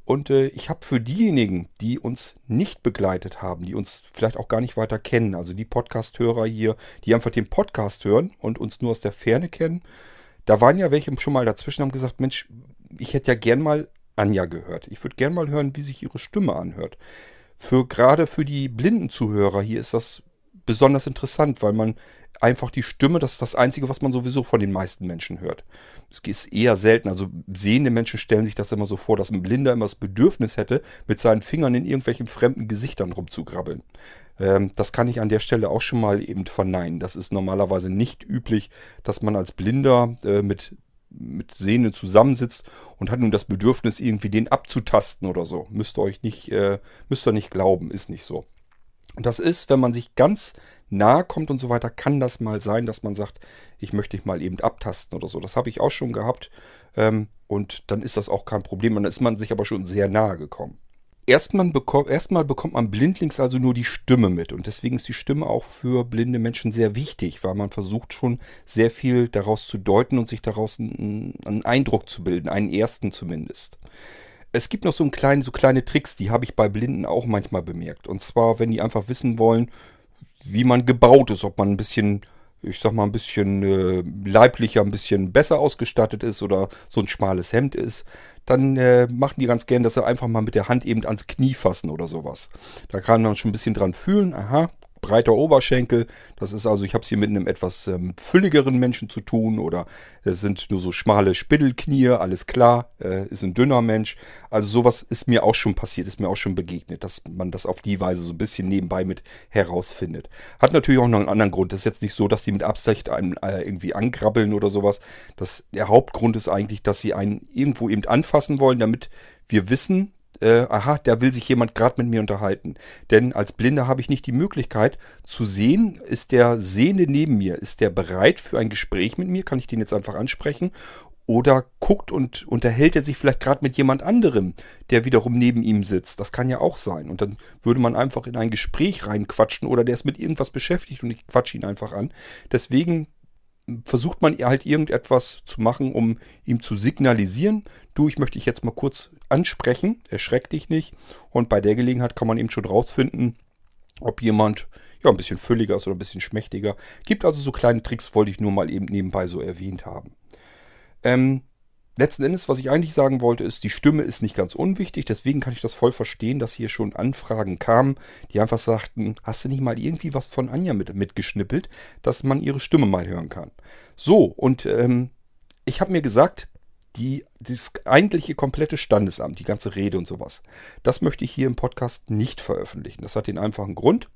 Und äh, ich habe für diejenigen, die uns nicht begleitet haben, die uns vielleicht auch gar nicht weiter kennen, also die Podcast-Hörer hier, die einfach den Podcast hören und uns nur aus der Ferne kennen, da waren ja welche schon mal dazwischen, haben gesagt, Mensch, ich hätte ja gern mal Anja gehört. Ich würde gern mal hören, wie sich ihre Stimme anhört. Für gerade für die blinden Zuhörer hier ist das besonders interessant, weil man einfach die Stimme, das ist das Einzige, was man sowieso von den meisten Menschen hört. Es ist eher selten. Also sehende Menschen stellen sich das immer so vor, dass ein Blinder immer das Bedürfnis hätte, mit seinen Fingern in irgendwelchen fremden Gesichtern rumzugrabbeln. Ähm, das kann ich an der Stelle auch schon mal eben verneinen. Das ist normalerweise nicht üblich, dass man als Blinder äh, mit mit Sehnen zusammensitzt und hat nun das Bedürfnis, irgendwie den abzutasten oder so. Müsst ihr euch nicht, äh, müsst ihr nicht glauben, ist nicht so. Das ist, wenn man sich ganz nahe kommt und so weiter, kann das mal sein, dass man sagt, ich möchte dich mal eben abtasten oder so. Das habe ich auch schon gehabt. Ähm, und dann ist das auch kein Problem. Und dann ist man sich aber schon sehr nahe gekommen. Erstmal, bekommt, erstmal bekommt man blindlings also nur die Stimme mit. Und deswegen ist die Stimme auch für blinde Menschen sehr wichtig, weil man versucht schon sehr viel daraus zu deuten und sich daraus einen, einen Eindruck zu bilden, einen ersten zumindest. Es gibt noch so, einen kleinen, so kleine Tricks, die habe ich bei Blinden auch manchmal bemerkt. Und zwar, wenn die einfach wissen wollen, wie man gebaut ist, ob man ein bisschen, ich sag mal, ein bisschen äh, leiblicher, ein bisschen besser ausgestattet ist oder so ein schmales Hemd ist, dann äh, machen die ganz gern, dass sie einfach mal mit der Hand eben ans Knie fassen oder sowas. Da kann man schon ein bisschen dran fühlen, aha, breiter Oberschenkel. Das ist also, ich habe es hier mit einem etwas ähm, fülligeren Menschen zu tun oder es sind nur so schmale Spittelknie, alles klar, äh, ist ein dünner Mensch. Also sowas ist mir auch schon passiert, ist mir auch schon begegnet, dass man das auf die Weise so ein bisschen nebenbei mit herausfindet. Hat natürlich auch noch einen anderen Grund. Das ist jetzt nicht so, dass die mit Absicht einen äh, irgendwie angrabbeln oder sowas. Das, der Hauptgrund ist eigentlich, dass sie einen irgendwo eben anfassen wollen, damit wir wissen, äh, aha, da will sich jemand gerade mit mir unterhalten. Denn als Blinder habe ich nicht die Möglichkeit zu sehen, ist der Sehende neben mir, ist der bereit für ein Gespräch mit mir, kann ich den jetzt einfach ansprechen oder guckt und unterhält er sich vielleicht gerade mit jemand anderem, der wiederum neben ihm sitzt. Das kann ja auch sein. Und dann würde man einfach in ein Gespräch reinquatschen oder der ist mit irgendwas beschäftigt und ich quatsche ihn einfach an. Deswegen versucht man halt irgendetwas zu machen, um ihm zu signalisieren, du, ich möchte dich jetzt mal kurz ansprechen, erschreck dich nicht. Und bei der Gelegenheit kann man eben schon rausfinden, ob jemand ja ein bisschen fülliger ist oder ein bisschen schmächtiger. Gibt also so kleine Tricks, wollte ich nur mal eben nebenbei so erwähnt haben. Ähm, letzten Endes, was ich eigentlich sagen wollte, ist, die Stimme ist nicht ganz unwichtig. Deswegen kann ich das voll verstehen, dass hier schon Anfragen kamen, die einfach sagten, hast du nicht mal irgendwie was von Anja mit, mitgeschnippelt, dass man ihre Stimme mal hören kann. So, und ähm, ich habe mir gesagt, die, das eigentliche komplette Standesamt, die ganze Rede und sowas, das möchte ich hier im Podcast nicht veröffentlichen. Das hat den einfachen Grund.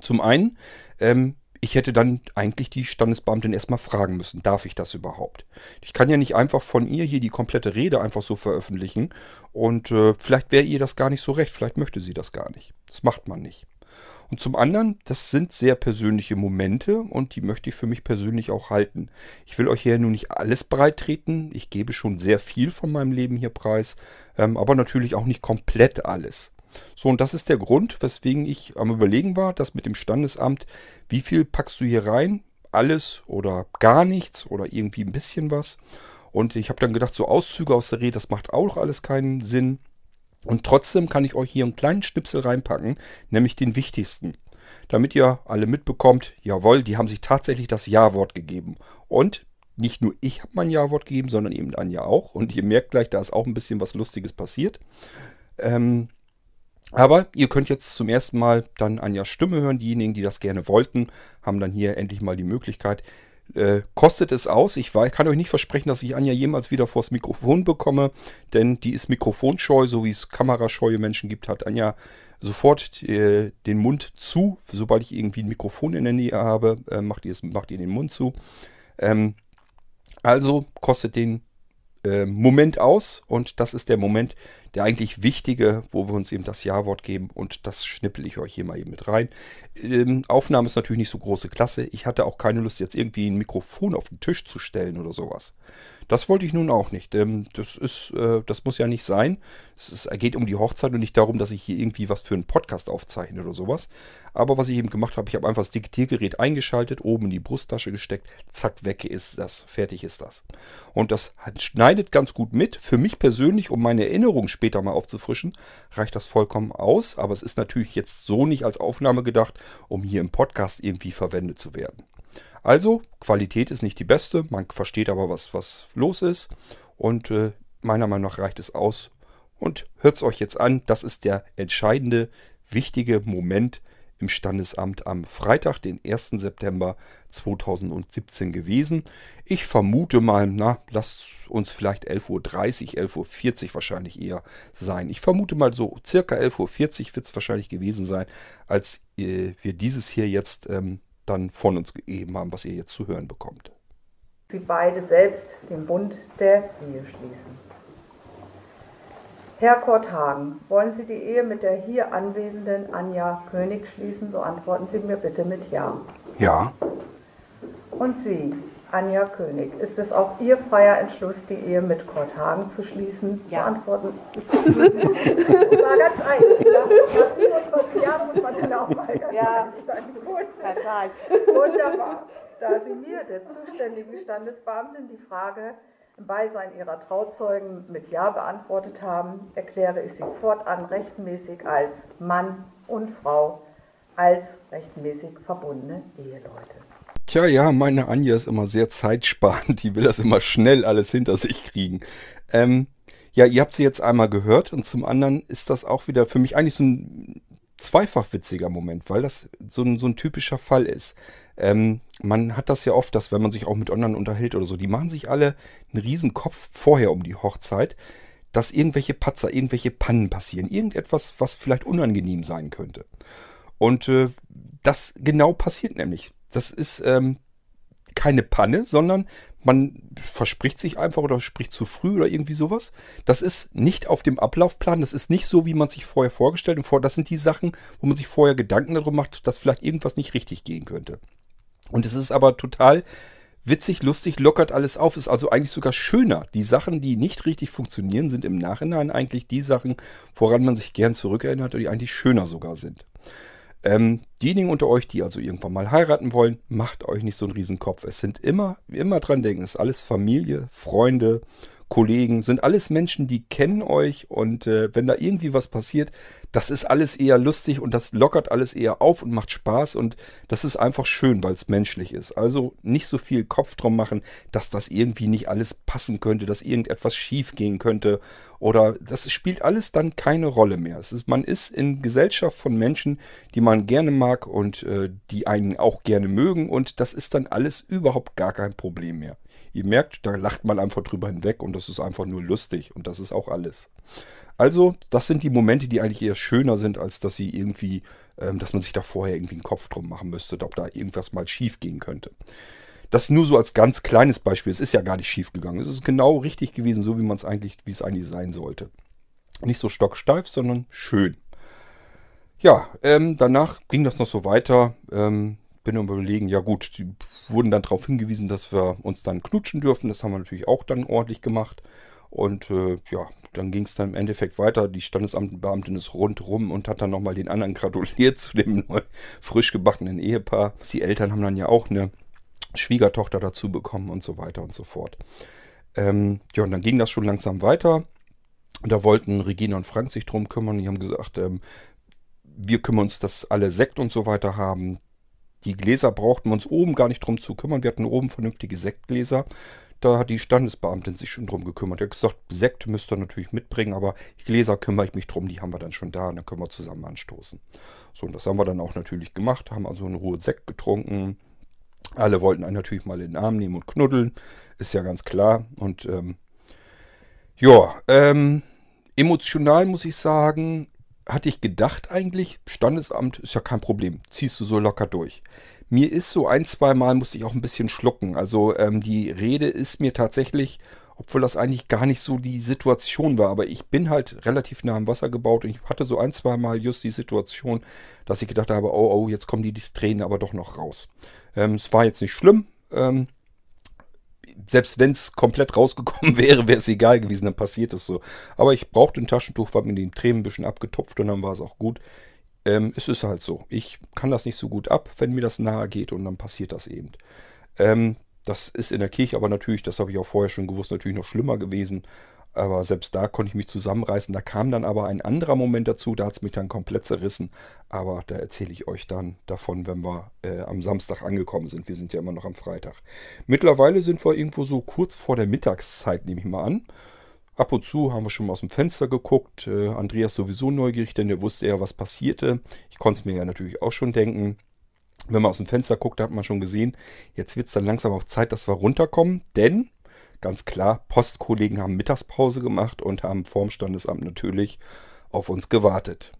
Zum einen, ähm, ich hätte dann eigentlich die Standesbeamtin erstmal fragen müssen, darf ich das überhaupt? Ich kann ja nicht einfach von ihr hier die komplette Rede einfach so veröffentlichen und äh, vielleicht wäre ihr das gar nicht so recht, vielleicht möchte sie das gar nicht. Das macht man nicht. Und zum anderen, das sind sehr persönliche Momente und die möchte ich für mich persönlich auch halten. Ich will euch hier nun nicht alles breitreten. Ich gebe schon sehr viel von meinem Leben hier preis, ähm, aber natürlich auch nicht komplett alles. So, und das ist der Grund, weswegen ich am Überlegen war, das mit dem Standesamt, wie viel packst du hier rein? alles oder gar nichts oder irgendwie ein bisschen was. Und ich habe dann gedacht, so Auszüge aus der Rede, das macht auch alles keinen Sinn. Und trotzdem kann ich euch hier einen kleinen Schnipsel reinpacken, nämlich den wichtigsten. Damit ihr alle mitbekommt, jawohl, die haben sich tatsächlich das Ja-Wort gegeben. Und nicht nur ich habe mein Ja-Wort gegeben, sondern eben Anja auch. Und ihr merkt gleich, da ist auch ein bisschen was Lustiges passiert. Ähm, aber ihr könnt jetzt zum ersten Mal dann Anjas Stimme hören. Diejenigen, die das gerne wollten, haben dann hier endlich mal die Möglichkeit. Äh, kostet es aus. Ich war, kann euch nicht versprechen, dass ich Anja jemals wieder vors Mikrofon bekomme, denn die ist mikrofonscheu, so wie es kamerascheue Menschen gibt, hat Anja sofort äh, den Mund zu. Sobald ich irgendwie ein Mikrofon in der Nähe habe, äh, macht, ihr es, macht ihr den Mund zu. Ähm, also kostet den äh, Moment aus und das ist der Moment, der eigentlich wichtige, wo wir uns eben das Ja-Wort geben und das schnippel ich euch hier mal eben mit rein. Ähm, Aufnahme ist natürlich nicht so große Klasse. Ich hatte auch keine Lust, jetzt irgendwie ein Mikrofon auf den Tisch zu stellen oder sowas. Das wollte ich nun auch nicht. Ähm, das ist, äh, das muss ja nicht sein. Es, ist, geht um die Hochzeit und nicht darum, dass ich hier irgendwie was für einen Podcast aufzeichne oder sowas. Aber was ich eben gemacht habe, ich habe einfach das Diktiergerät eingeschaltet, oben in die Brusttasche gesteckt, zack, weg ist das, fertig ist das. Und das schneidet ganz gut mit. Für mich persönlich, um meine Erinnerung später mal aufzufrischen, reicht das vollkommen aus. Aber es ist natürlich jetzt so nicht als Aufnahme gedacht, um hier im Podcast irgendwie verwendet zu werden. Also, Qualität ist nicht die beste, man versteht aber, was, was los ist. Und äh, meiner Meinung nach reicht es aus. Und hört es euch jetzt an, das ist der entscheidende, wichtige Moment im Standesamt am Freitag, den 1. September 2017 gewesen. Ich vermute mal, na, lasst uns vielleicht 11.30 Uhr, 11.40 Uhr wahrscheinlich eher sein. Ich vermute mal so circa 11.40 Uhr wird es wahrscheinlich gewesen sein, als äh, wir dieses hier jetzt ähm, dann von uns gegeben haben, was ihr jetzt zu hören bekommt. Sie beide selbst den Bund der Ehe schließen. Herr Korthagen, wollen Sie die Ehe mit der hier anwesenden Anja König schließen? So antworten Sie mir bitte mit Ja. Ja. Und Sie, Anja König, ist es auch Ihr freier Entschluss, die Ehe mit Kurt Hagen zu schließen? Ja. So antworten. das war ganz einfach. Nach 27 Jahren muss man auch mal ganz Ja. sein. Gut. Total. Wunderbar. Da Sie mir, der zuständigen Standesbeamtin, die Frage im Beisein Ihrer Trauzeugen mit Ja beantwortet haben, erkläre ich Sie fortan rechtmäßig als Mann und Frau, als rechtmäßig verbundene Eheleute. Tja, ja, meine Anja ist immer sehr zeitsparend. Die will das immer schnell alles hinter sich kriegen. Ähm, ja, ihr habt sie jetzt einmal gehört und zum anderen ist das auch wieder für mich eigentlich so ein zweifach witziger Moment, weil das so ein, so ein typischer Fall ist. Ähm, man hat das ja oft, dass wenn man sich auch mit anderen unterhält oder so, die machen sich alle einen riesen Kopf vorher um die Hochzeit, dass irgendwelche Patzer, irgendwelche Pannen passieren, irgendetwas, was vielleicht unangenehm sein könnte. Und äh, das genau passiert nämlich. Das ist ähm, keine Panne, sondern man verspricht sich einfach oder spricht zu früh oder irgendwie sowas. Das ist nicht auf dem Ablaufplan, das ist nicht so, wie man sich vorher vorgestellt und vor. Das sind die Sachen, wo man sich vorher Gedanken darum macht, dass vielleicht irgendwas nicht richtig gehen könnte. Und es ist aber total witzig, lustig, lockert alles auf, ist also eigentlich sogar schöner. Die Sachen, die nicht richtig funktionieren, sind im Nachhinein eigentlich die Sachen, woran man sich gern zurückerinnert und die eigentlich schöner sogar sind. Ähm, diejenigen unter euch, die also irgendwann mal heiraten wollen, macht euch nicht so einen Riesenkopf. Es sind immer, immer dran denken, es ist alles Familie, Freunde, Kollegen, sind alles Menschen, die kennen euch und äh, wenn da irgendwie was passiert, das ist alles eher lustig und das lockert alles eher auf und macht Spaß und das ist einfach schön, weil es menschlich ist. Also nicht so viel Kopf drum machen, dass das irgendwie nicht alles passen könnte, dass irgendetwas schief gehen könnte oder das spielt alles dann keine Rolle mehr. Es ist, man ist in Gesellschaft von Menschen, die man gerne mag und äh, die einen auch gerne mögen und das ist dann alles überhaupt gar kein Problem mehr. Ihr merkt, da lacht man einfach drüber hinweg und das ist einfach nur lustig und das ist auch alles. Also, das sind die Momente, die eigentlich eher schöner sind, als dass sie irgendwie, ähm, dass man sich da vorher irgendwie einen Kopf drum machen müsste, ob da irgendwas mal schief gehen könnte. Das nur so als ganz kleines Beispiel. Es ist ja gar nicht schief gegangen. Es ist genau richtig gewesen, so wie man es eigentlich, wie es eigentlich sein sollte. Nicht so stocksteif, sondern schön. Ja, ähm, danach ging das noch so weiter. Ähm, bin am überlegen, ja gut, die wurden dann darauf hingewiesen, dass wir uns dann knutschen dürfen. Das haben wir natürlich auch dann ordentlich gemacht. Und äh, ja, dann ging es dann im Endeffekt weiter. Die Standesamtbeamtin ist rundrum und hat dann nochmal den anderen gratuliert zu dem neu, frisch gebackenen Ehepaar. Die Eltern haben dann ja auch eine Schwiegertochter dazu bekommen und so weiter und so fort. Ähm, ja, und dann ging das schon langsam weiter. Da wollten Regina und Frank sich drum kümmern. Die haben gesagt, ähm, wir kümmern uns, dass alle Sekt und so weiter haben. Die Gläser brauchten wir uns oben gar nicht drum zu kümmern. Wir hatten oben vernünftige Sektgläser. Da hat die Standesbeamtin sich schon drum gekümmert. Die hat gesagt, Sekt müsst ihr natürlich mitbringen, aber Gläser kümmere ich mich drum. Die haben wir dann schon da und dann können wir zusammen anstoßen. So, und das haben wir dann auch natürlich gemacht. Haben also in Ruhe Sekt getrunken. Alle wollten einen natürlich mal in den Arm nehmen und knuddeln. Ist ja ganz klar. Und ähm, ja, ähm, emotional muss ich sagen, hatte ich gedacht eigentlich, Standesamt ist ja kein Problem, ziehst du so locker durch. Mir ist so ein, zwei Mal musste ich auch ein bisschen schlucken. Also ähm, die Rede ist mir tatsächlich, obwohl das eigentlich gar nicht so die Situation war, aber ich bin halt relativ nah am Wasser gebaut und ich hatte so ein, zwei Mal just die Situation, dass ich gedacht habe, oh, oh, jetzt kommen die Tränen aber doch noch raus. Ähm, es war jetzt nicht schlimm. Ähm, selbst wenn es komplett rausgekommen wäre, wäre es egal gewesen, dann passiert es so. Aber ich brauchte ein Taschentuch, war mir die Tränen ein bisschen abgetupft und dann war es auch gut. Ähm, es ist halt so. Ich kann das nicht so gut ab, wenn mir das nahe geht und dann passiert das eben. Ähm, das ist in der Kirche aber natürlich, das habe ich auch vorher schon gewusst, natürlich noch schlimmer gewesen. Aber selbst da konnte ich mich zusammenreißen. Da kam dann aber ein anderer Moment dazu, da hat es mich dann komplett zerrissen. Aber da erzähle ich euch dann davon, wenn wir äh, am Samstag angekommen sind. Wir sind ja immer noch am Freitag. Mittlerweile sind wir irgendwo so kurz vor der Mittagszeit, nehme ich mal an. Ab und zu haben wir schon mal aus dem Fenster geguckt. Äh, Andreas sowieso neugierig, denn er wusste ja, was passierte. Ich konnte es mir ja natürlich auch schon denken. Wenn man aus dem Fenster guckt, hat man schon gesehen, jetzt wird es dann langsam auch Zeit, dass wir runterkommen. Denn Ganz klar, Postkollegen haben Mittagspause gemacht und haben vorm Standesamt natürlich auf uns gewartet.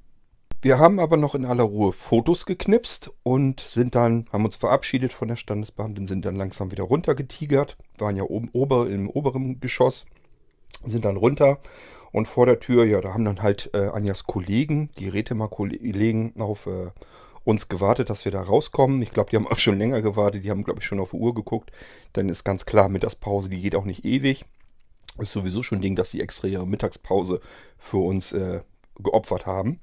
Wir haben aber noch in aller Ruhe Fotos geknipst und sind dann, haben uns verabschiedet von der Standesbeamtin, sind dann langsam wieder runtergetigert, waren ja oben ober, im oberen Geschoss, sind dann runter und vor der Tür, ja, da haben dann halt äh, Anjas Kollegen, die Rätemer-Kollegen auf äh, uns gewartet, dass wir da rauskommen. Ich glaube, die haben auch schon länger gewartet. Die haben, glaube ich, schon auf die Uhr geguckt. Dann ist ganz klar, Mittagspause, die geht auch nicht ewig. Ist sowieso schon ein Ding, dass sie extra ihre Mittagspause für uns äh, geopfert haben.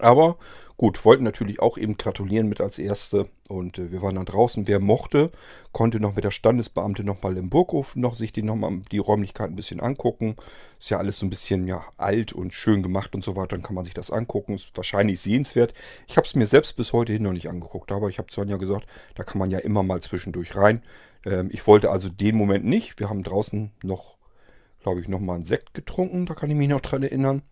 Aber gut, wollten natürlich auch eben gratulieren mit als Erste. Und äh, wir waren dann draußen. Wer mochte, konnte noch mit der Standesbeamte nochmal im Burghof noch sich die, noch mal, die Räumlichkeiten ein bisschen angucken. Ist ja alles so ein bisschen ja, alt und schön gemacht und so weiter. Dann kann man sich das angucken. Ist wahrscheinlich sehenswert. Ich habe es mir selbst bis heute hin noch nicht angeguckt. Aber ich habe Sonja gesagt, da kann man ja immer mal zwischendurch rein. Ähm, ich wollte also den Moment nicht. Wir haben draußen noch, glaube ich, nochmal einen Sekt getrunken. Da kann ich mich noch dran erinnern.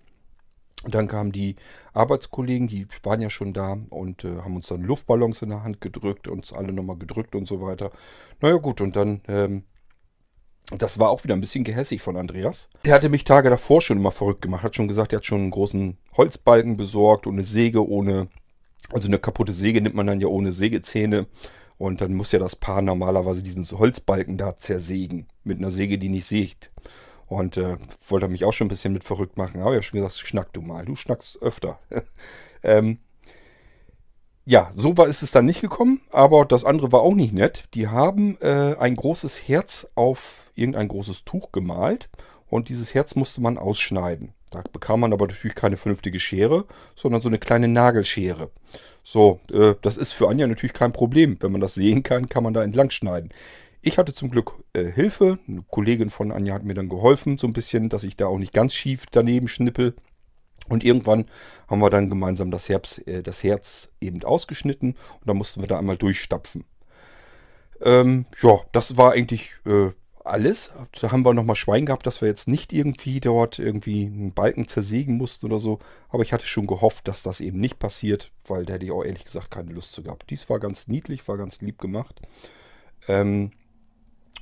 Und dann kamen die Arbeitskollegen, die waren ja schon da und äh, haben uns dann Luftballons in der Hand gedrückt, uns alle nochmal gedrückt und so weiter. Naja gut, und dann, ähm, das war auch wieder ein bisschen gehässig von Andreas. Der hatte mich Tage davor schon immer verrückt gemacht, hat schon gesagt, er hat schon einen großen Holzbalken besorgt und eine Säge ohne, also eine kaputte Säge nimmt man dann ja ohne Sägezähne. Und dann muss ja das Paar normalerweise diesen Holzbalken da zersägen. Mit einer Säge, die nicht sägt. Und äh, wollte mich auch schon ein bisschen mit verrückt machen. Aber ich habe schon gesagt, schnack du mal. Du schnackst öfter. ähm, ja, so war ist es dann nicht gekommen, aber das andere war auch nicht nett. Die haben äh, ein großes Herz auf irgendein großes Tuch gemalt und dieses Herz musste man ausschneiden. Da bekam man aber natürlich keine vernünftige Schere, sondern so eine kleine Nagelschere. So, äh, das ist für Anja natürlich kein Problem. Wenn man das sehen kann, kann man da entlang schneiden. Ich hatte zum Glück äh, Hilfe. Eine Kollegin von Anja hat mir dann geholfen, so ein bisschen, dass ich da auch nicht ganz schief daneben schnippel. Und irgendwann haben wir dann gemeinsam das Herz, äh, das Herz eben ausgeschnitten und dann mussten wir da einmal durchstapfen. Ähm, ja, das war eigentlich äh, alles. Da haben wir nochmal Schwein gehabt, dass wir jetzt nicht irgendwie dort irgendwie einen Balken zersägen mussten oder so. Aber ich hatte schon gehofft, dass das eben nicht passiert, weil da hätte ich auch ehrlich gesagt keine Lust zu gehabt. Dies war ganz niedlich, war ganz lieb gemacht. Ähm,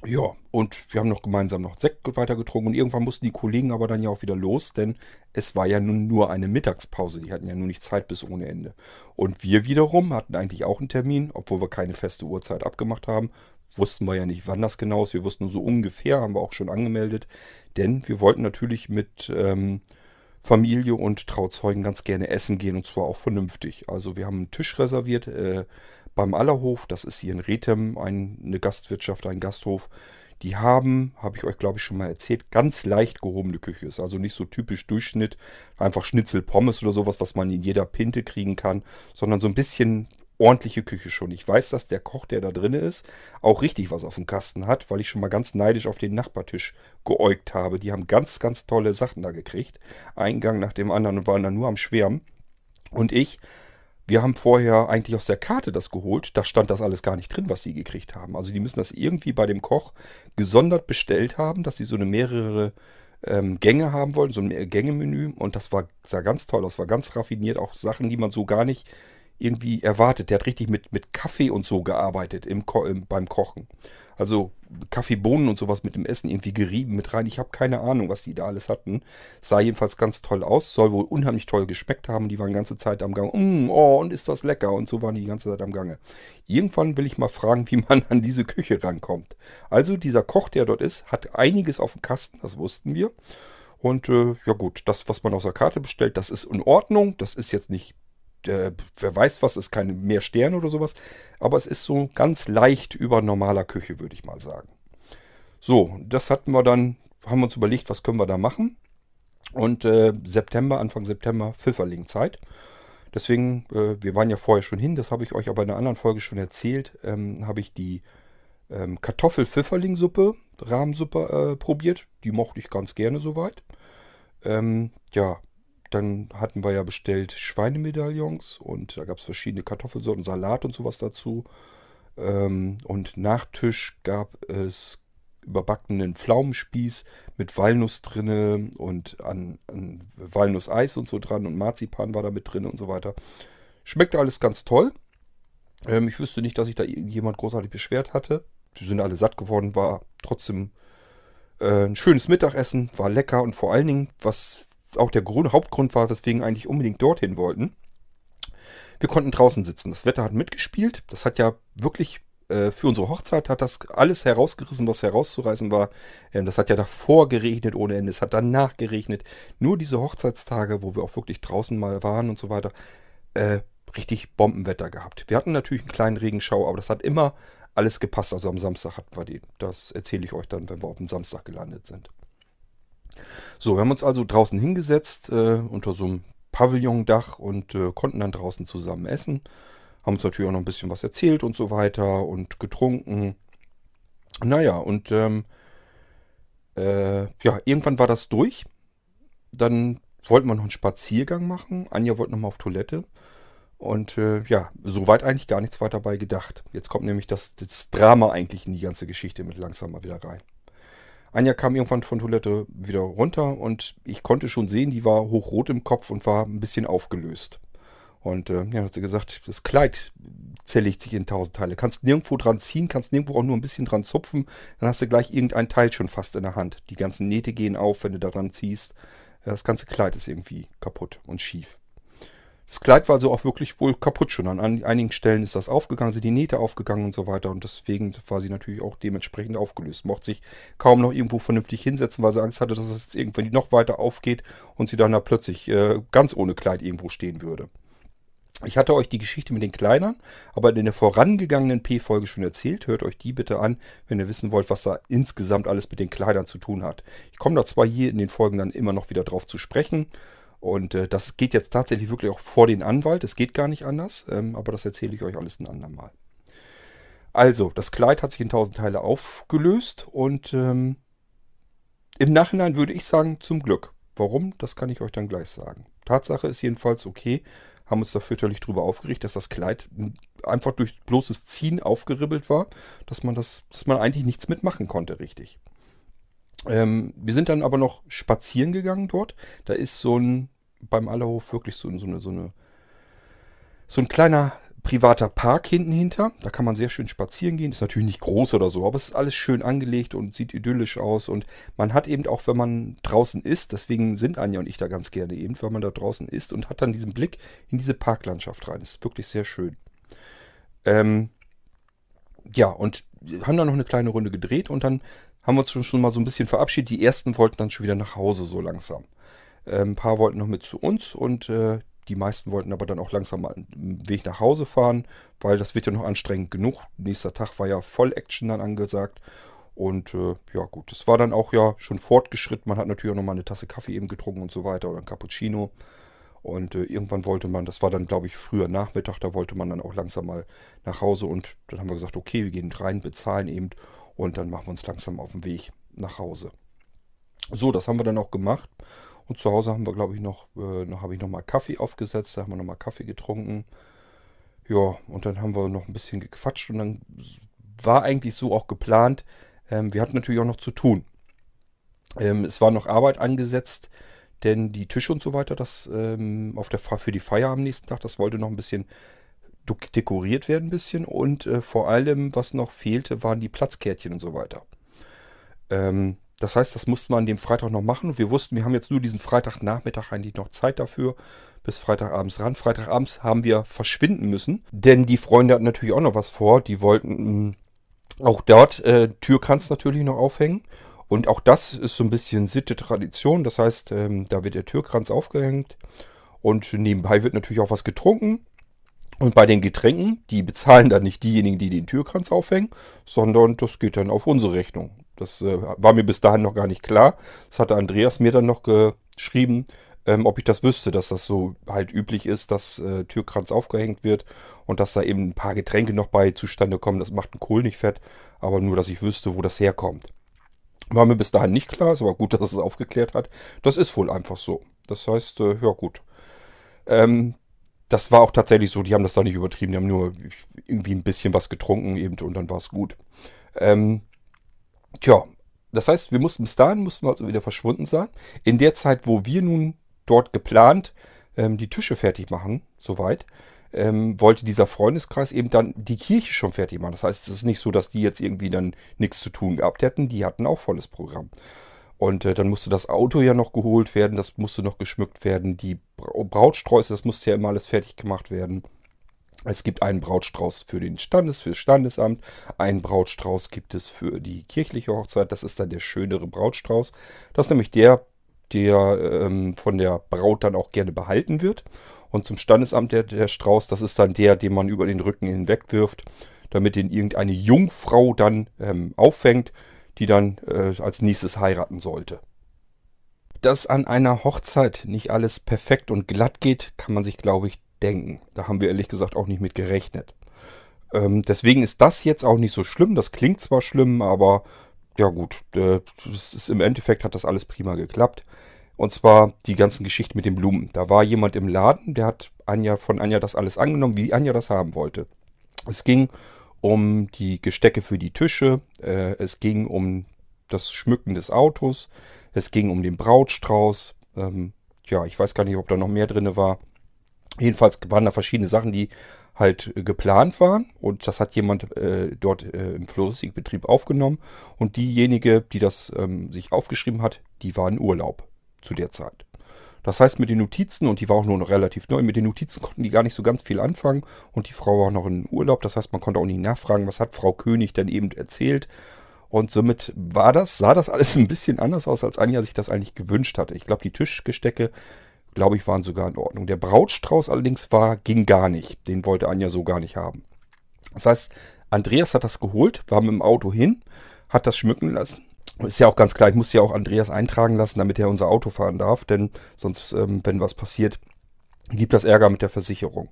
ja, und wir haben noch gemeinsam noch Sekt weiter getrunken und irgendwann mussten die Kollegen aber dann ja auch wieder los, denn es war ja nun nur eine Mittagspause. Die hatten ja nur nicht Zeit bis ohne Ende. Und wir wiederum hatten eigentlich auch einen Termin, obwohl wir keine feste Uhrzeit abgemacht haben. Wussten wir ja nicht, wann das genau ist. Wir wussten nur so ungefähr, haben wir auch schon angemeldet. Denn wir wollten natürlich mit ähm, Familie und Trauzeugen ganz gerne essen gehen und zwar auch vernünftig. Also wir haben einen Tisch reserviert. Äh, beim Allerhof, das ist hier in Rethem eine Gastwirtschaft, ein Gasthof. Die haben, habe ich euch glaube ich schon mal erzählt, ganz leicht gehobene Küche. Ist also nicht so typisch Durchschnitt, einfach Schnitzel, Pommes oder sowas, was man in jeder Pinte kriegen kann, sondern so ein bisschen ordentliche Küche schon. Ich weiß, dass der Koch, der da drin ist, auch richtig was auf dem Kasten hat, weil ich schon mal ganz neidisch auf den Nachbartisch geäugt habe. Die haben ganz, ganz tolle Sachen da gekriegt. Eingang nach dem anderen und waren dann nur am Schwärmen. Und ich, wir haben vorher eigentlich aus der Karte das geholt. Da stand das alles gar nicht drin, was sie gekriegt haben. Also die müssen das irgendwie bei dem Koch gesondert bestellt haben, dass sie so eine mehrere ähm, Gänge haben wollten, so ein Gängemenü. Und das war, sah ganz toll aus, war ganz raffiniert. Auch Sachen, die man so gar nicht irgendwie erwartet. Der hat richtig mit, mit Kaffee und so gearbeitet im, Ko im beim Kochen. Also Kaffeebohnen und sowas mit dem Essen irgendwie gerieben mit rein. Ich habe keine Ahnung, was die da alles hatten. Sah jedenfalls ganz toll aus. Soll wohl unheimlich toll geschmeckt haben. Die waren die ganze Zeit am Gang. Mm, oh, und ist das lecker. Und so waren die die ganze Zeit am Gange. Irgendwann will ich mal fragen, wie man an diese Küche rankommt. Also dieser Koch, der dort ist, hat einiges auf dem Kasten. Das wussten wir. Und äh, ja gut, das, was man aus der Karte bestellt, das ist in Ordnung. Das ist jetzt nicht äh, wer weiß was, ist keine mehr Sterne oder sowas. Aber es ist so ganz leicht über normaler Küche, würde ich mal sagen. So, das hatten wir dann, haben wir uns überlegt, was können wir da machen. Und äh, September, Anfang September, Pfifferling-Zeit. Deswegen, äh, wir waren ja vorher schon hin, das habe ich euch aber in einer anderen Folge schon erzählt, ähm, habe ich die ähm, Kartoffel-Pfifferling-Suppe, Rahmensuppe äh, probiert. Die mochte ich ganz gerne soweit. Ähm, ja, dann hatten wir ja bestellt Schweinemedaillons und da gab es verschiedene Kartoffelsorten, Salat und sowas dazu. Ähm, und Nachtisch gab es überbackenen Pflaumenspieß mit Walnuss drinne und an, an Walnusseis und so dran und Marzipan war da mit drin und so weiter. Schmeckte alles ganz toll. Ähm, ich wüsste nicht, dass sich da irgendjemand großartig beschwert hatte. Die sind alle satt geworden, war trotzdem äh, ein schönes Mittagessen, war lecker und vor allen Dingen, was auch der Grund, Hauptgrund war, weswegen eigentlich unbedingt dorthin wollten. Wir konnten draußen sitzen. Das Wetter hat mitgespielt. Das hat ja wirklich äh, für unsere Hochzeit hat das alles herausgerissen, was herauszureißen war. Ähm, das hat ja davor geregnet ohne Ende. Es hat danach geregnet. Nur diese Hochzeitstage, wo wir auch wirklich draußen mal waren und so weiter, äh, richtig Bombenwetter gehabt. Wir hatten natürlich einen kleinen Regenschau, aber das hat immer alles gepasst. Also am Samstag hatten wir die. Das erzähle ich euch dann, wenn wir auf dem Samstag gelandet sind. So, wir haben uns also draußen hingesetzt äh, unter so einem Pavillondach und äh, konnten dann draußen zusammen essen. Haben uns natürlich auch noch ein bisschen was erzählt und so weiter und getrunken. Naja, und ähm, äh, ja, irgendwann war das durch. Dann wollten wir noch einen Spaziergang machen. Anja wollte noch mal auf Toilette. Und äh, ja, soweit eigentlich gar nichts weiter dabei gedacht. Jetzt kommt nämlich das, das Drama eigentlich in die ganze Geschichte mit langsam mal wieder rein. Anja kam irgendwann von Toilette wieder runter und ich konnte schon sehen, die war hochrot im Kopf und war ein bisschen aufgelöst. Und äh, ja, hat sie gesagt, das Kleid zerlegt sich in tausend Teile. Kannst nirgendwo dran ziehen, kannst nirgendwo auch nur ein bisschen dran zupfen, dann hast du gleich irgendein Teil schon fast in der Hand. Die ganzen Nähte gehen auf, wenn du daran ziehst. Das ganze Kleid ist irgendwie kaputt und schief. Das Kleid war also auch wirklich wohl kaputt schon. An einigen Stellen ist das aufgegangen, sind die Nähte aufgegangen und so weiter. Und deswegen war sie natürlich auch dementsprechend aufgelöst. Mochte sich kaum noch irgendwo vernünftig hinsetzen, weil sie Angst hatte, dass es jetzt irgendwann noch weiter aufgeht und sie dann da plötzlich äh, ganz ohne Kleid irgendwo stehen würde. Ich hatte euch die Geschichte mit den Kleidern, aber in der vorangegangenen P-Folge schon erzählt. Hört euch die bitte an, wenn ihr wissen wollt, was da insgesamt alles mit den Kleidern zu tun hat. Ich komme da zwar hier in den Folgen dann immer noch wieder drauf zu sprechen, und äh, das geht jetzt tatsächlich wirklich auch vor den Anwalt. Es geht gar nicht anders, ähm, aber das erzähle ich euch alles ein andermal. Also, das Kleid hat sich in tausend Teile aufgelöst und ähm, im Nachhinein würde ich sagen, zum Glück. Warum? Das kann ich euch dann gleich sagen. Tatsache ist jedenfalls okay, haben uns da fürchterlich drüber aufgeregt, dass das Kleid einfach durch bloßes Ziehen aufgeribbelt war, dass man das, dass man eigentlich nichts mitmachen konnte, richtig. Ähm, wir sind dann aber noch spazieren gegangen dort. Da ist so ein, beim Allerhof wirklich so, so, eine, so, eine, so ein kleiner privater Park hinten hinter. Da kann man sehr schön spazieren gehen. Ist natürlich nicht groß oder so, aber es ist alles schön angelegt und sieht idyllisch aus. Und man hat eben auch, wenn man draußen ist, deswegen sind Anja und ich da ganz gerne eben, wenn man da draußen ist und hat dann diesen Blick in diese Parklandschaft rein. Ist wirklich sehr schön. Ähm, ja, und haben dann noch eine kleine Runde gedreht und dann haben wir uns schon, schon mal so ein bisschen verabschiedet. Die ersten wollten dann schon wieder nach Hause so langsam. Äh, ein paar wollten noch mit zu uns und äh, die meisten wollten aber dann auch langsam mal einen Weg nach Hause fahren, weil das wird ja noch anstrengend genug. Nächster Tag war ja voll Action dann angesagt. Und äh, ja gut, es war dann auch ja schon fortgeschritten. Man hat natürlich auch nochmal eine Tasse Kaffee eben getrunken und so weiter oder ein Cappuccino. Und äh, irgendwann wollte man, das war dann glaube ich früher Nachmittag, da wollte man dann auch langsam mal nach Hause und dann haben wir gesagt, okay, wir gehen rein, bezahlen eben und dann machen wir uns langsam auf den Weg nach Hause. So, das haben wir dann auch gemacht. Und zu Hause haben wir, glaube ich, noch, äh, noch habe ich noch mal Kaffee aufgesetzt, da haben wir noch mal Kaffee getrunken. Ja, und dann haben wir noch ein bisschen gequatscht und dann war eigentlich so auch geplant. Ähm, wir hatten natürlich auch noch zu tun. Ähm, es war noch Arbeit angesetzt, denn die Tische und so weiter, das ähm, auf der für die Feier am nächsten Tag, das wollte noch ein bisschen dekoriert werden, ein bisschen. Und äh, vor allem, was noch fehlte, waren die Platzkärtchen und so weiter. Ähm, das heißt, das mussten wir an dem Freitag noch machen. Wir wussten, wir haben jetzt nur diesen Freitagnachmittag eigentlich noch Zeit dafür, bis Freitagabends ran. Freitagabends haben wir verschwinden müssen, denn die Freunde hatten natürlich auch noch was vor. Die wollten mh, auch dort äh, Türkranz natürlich noch aufhängen. Und auch das ist so ein bisschen Sitte, Tradition. Das heißt, ähm, da wird der Türkranz aufgehängt. Und nebenbei wird natürlich auch was getrunken. Und bei den Getränken, die bezahlen dann nicht diejenigen, die den Türkranz aufhängen, sondern das geht dann auf unsere Rechnung. Das äh, war mir bis dahin noch gar nicht klar. Das hatte Andreas mir dann noch geschrieben, ähm, ob ich das wüsste, dass das so halt üblich ist, dass äh, Türkranz aufgehängt wird und dass da eben ein paar Getränke noch bei zustande kommen. Das macht einen Kohl nicht fett, aber nur, dass ich wüsste, wo das herkommt. War mir bis dahin nicht klar, ist aber gut, dass es aufgeklärt hat. Das ist wohl einfach so. Das heißt, äh, ja gut. Ähm, das war auch tatsächlich so, die haben das da nicht übertrieben, die haben nur irgendwie ein bisschen was getrunken eben und dann war es gut. Ähm, tja, das heißt, wir mussten bis dahin, mussten wir also wieder verschwunden sein. In der Zeit, wo wir nun dort geplant ähm, die Tische fertig machen, soweit, ähm, wollte dieser Freundeskreis eben dann die Kirche schon fertig machen. Das heißt, es ist nicht so, dass die jetzt irgendwie dann nichts zu tun gehabt hätten. Die hatten auch volles Programm. Und äh, dann musste das Auto ja noch geholt werden, das musste noch geschmückt werden. Die Brautsträuße, das musste ja immer alles fertig gemacht werden. Es gibt einen Brautstrauß für den Standes, für das Standesamt. Einen Brautstrauß gibt es für die kirchliche Hochzeit. Das ist dann der schönere Brautstrauß. Das ist nämlich der, der ähm, von der Braut dann auch gerne behalten wird. Und zum Standesamt der, der Strauß, das ist dann der, den man über den Rücken hinweg wirft, damit ihn irgendeine Jungfrau dann ähm, auffängt die dann äh, als nächstes heiraten sollte. Dass an einer Hochzeit nicht alles perfekt und glatt geht, kann man sich, glaube ich, denken. Da haben wir ehrlich gesagt auch nicht mit gerechnet. Ähm, deswegen ist das jetzt auch nicht so schlimm. Das klingt zwar schlimm, aber ja gut, äh, ist, im Endeffekt hat das alles prima geklappt. Und zwar die ganzen Geschichten mit den Blumen. Da war jemand im Laden, der hat Anja von Anja das alles angenommen, wie Anja das haben wollte. Es ging um die Gestecke für die Tische, äh, es ging um das Schmücken des Autos, es ging um den Brautstrauß. Ähm, ja, ich weiß gar nicht, ob da noch mehr drin war. Jedenfalls waren da verschiedene Sachen, die halt äh, geplant waren und das hat jemand äh, dort äh, im Floristikbetrieb aufgenommen und diejenige, die das ähm, sich aufgeschrieben hat, die war in Urlaub zu der Zeit. Das heißt, mit den Notizen, und die war auch nur noch relativ neu, mit den Notizen konnten die gar nicht so ganz viel anfangen. Und die Frau war noch in Urlaub. Das heißt, man konnte auch nicht nachfragen, was hat Frau König denn eben erzählt. Und somit war das, sah das alles ein bisschen anders aus, als Anja sich das eigentlich gewünscht hatte. Ich glaube, die Tischgestecke, glaube ich, waren sogar in Ordnung. Der Brautstrauß allerdings war, ging gar nicht. Den wollte Anja so gar nicht haben. Das heißt, Andreas hat das geholt, war mit dem Auto hin, hat das schmücken lassen ist ja auch ganz klar, ich muss ja auch Andreas eintragen lassen, damit er unser Auto fahren darf, denn sonst, ähm, wenn was passiert, gibt das Ärger mit der Versicherung.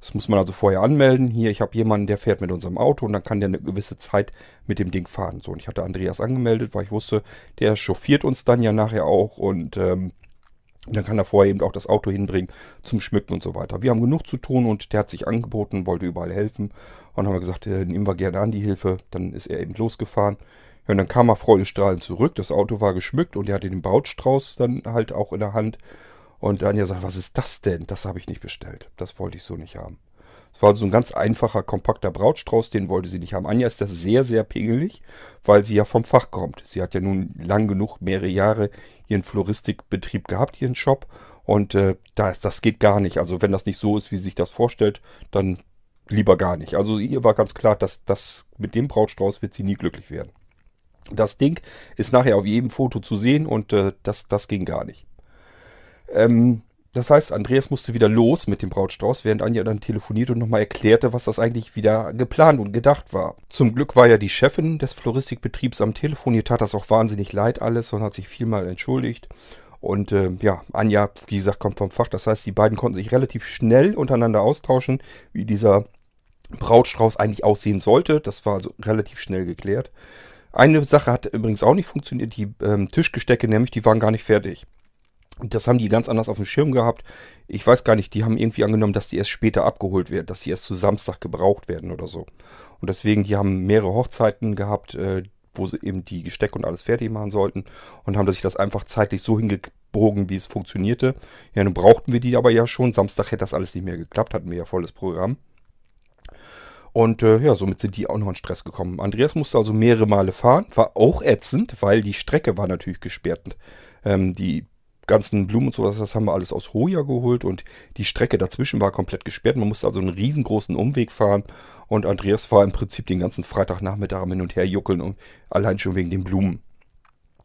Das muss man also vorher anmelden. Hier, ich habe jemanden, der fährt mit unserem Auto und dann kann der eine gewisse Zeit mit dem Ding fahren. So, und ich hatte Andreas angemeldet, weil ich wusste, der chauffiert uns dann ja nachher auch und ähm, dann kann er vorher eben auch das Auto hinbringen zum Schmücken und so weiter. Wir haben genug zu tun und der hat sich angeboten, wollte überall helfen. Und haben wir gesagt, äh, nehmen wir gerne an die Hilfe. Dann ist er eben losgefahren. Ja, und dann kam er freudestrahlend zurück. Das Auto war geschmückt und er hatte den Brautstrauß dann halt auch in der Hand. Und Anja sagt, was ist das denn? Das habe ich nicht bestellt. Das wollte ich so nicht haben. Es war so ein ganz einfacher, kompakter Brautstrauß, den wollte sie nicht haben. Anja ist das sehr, sehr pingelig, weil sie ja vom Fach kommt. Sie hat ja nun lang genug, mehrere Jahre ihren Floristikbetrieb gehabt, ihren Shop. Und äh, das, das geht gar nicht. Also wenn das nicht so ist, wie sie sich das vorstellt, dann lieber gar nicht. Also ihr war ganz klar, dass das mit dem Brautstrauß wird sie nie glücklich werden. Das Ding ist nachher auf jedem Foto zu sehen und äh, das, das ging gar nicht. Ähm, das heißt, Andreas musste wieder los mit dem Brautstrauß, während Anja dann telefoniert und nochmal erklärte, was das eigentlich wieder geplant und gedacht war. Zum Glück war ja die Chefin des Floristikbetriebs am Telefon. Ihr tat das auch wahnsinnig leid alles und hat sich vielmal entschuldigt. Und äh, ja, Anja, wie gesagt, kommt vom Fach. Das heißt, die beiden konnten sich relativ schnell untereinander austauschen, wie dieser Brautstrauß eigentlich aussehen sollte. Das war also relativ schnell geklärt. Eine Sache hat übrigens auch nicht funktioniert. Die ähm, Tischgestecke nämlich, die waren gar nicht fertig. Das haben die ganz anders auf dem Schirm gehabt. Ich weiß gar nicht, die haben irgendwie angenommen, dass die erst später abgeholt werden, dass die erst zu Samstag gebraucht werden oder so. Und deswegen, die haben mehrere Hochzeiten gehabt, äh, wo sie eben die Gestecke und alles fertig machen sollten und haben sich das einfach zeitlich so hingebogen, wie es funktionierte. Ja, nun brauchten wir die aber ja schon. Samstag hätte das alles nicht mehr geklappt, hatten wir ja volles Programm. Und äh, ja, somit sind die auch noch in Stress gekommen. Andreas musste also mehrere Male fahren, war auch ätzend, weil die Strecke war natürlich gesperrt. Ähm, die ganzen Blumen und sowas, das haben wir alles aus Hoja geholt und die Strecke dazwischen war komplett gesperrt. Man musste also einen riesengroßen Umweg fahren und Andreas war im Prinzip den ganzen Freitagnachmittag hin und her juckeln und allein schon wegen den Blumen.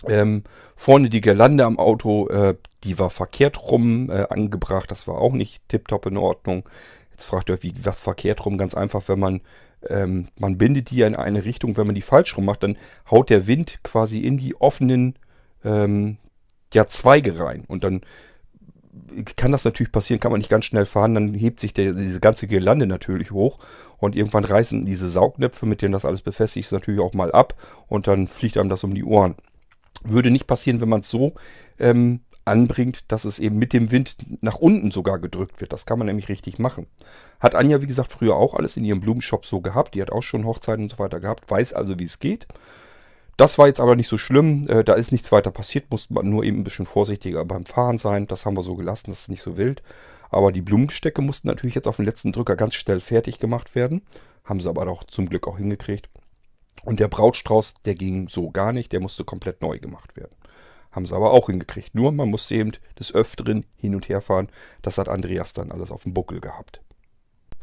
Ähm, vorne die Girlande am Auto, äh, die war verkehrt rum äh, angebracht, das war auch nicht tiptop in Ordnung. Jetzt fragt ihr euch, wie was verkehrt rum? Ganz einfach, wenn man, ähm, man bindet die in eine Richtung, wenn man die falsch rum macht, dann haut der Wind quasi in die offenen ähm, ja, Zweige rein. Und dann kann das natürlich passieren, kann man nicht ganz schnell fahren, dann hebt sich der, diese ganze Gelande natürlich hoch und irgendwann reißen diese Saugnäpfe, mit denen das alles befestigt ist, natürlich auch mal ab und dann fliegt einem das um die Ohren. Würde nicht passieren, wenn man es so ähm, anbringt, dass es eben mit dem Wind nach unten sogar gedrückt wird. Das kann man nämlich richtig machen. Hat Anja, wie gesagt, früher auch alles in ihrem Blumenshop so gehabt. Die hat auch schon Hochzeiten und so weiter gehabt, weiß also, wie es geht. Das war jetzt aber nicht so schlimm. Äh, da ist nichts weiter passiert. Musste man nur eben ein bisschen vorsichtiger beim Fahren sein. Das haben wir so gelassen. Das ist nicht so wild. Aber die Blumenstecke mussten natürlich jetzt auf den letzten Drücker ganz schnell fertig gemacht werden. Haben sie aber auch zum Glück auch hingekriegt. Und der Brautstrauß, der ging so gar nicht. Der musste komplett neu gemacht werden. Haben sie aber auch hingekriegt. Nur man musste eben des Öfteren hin und her fahren. Das hat Andreas dann alles auf dem Buckel gehabt.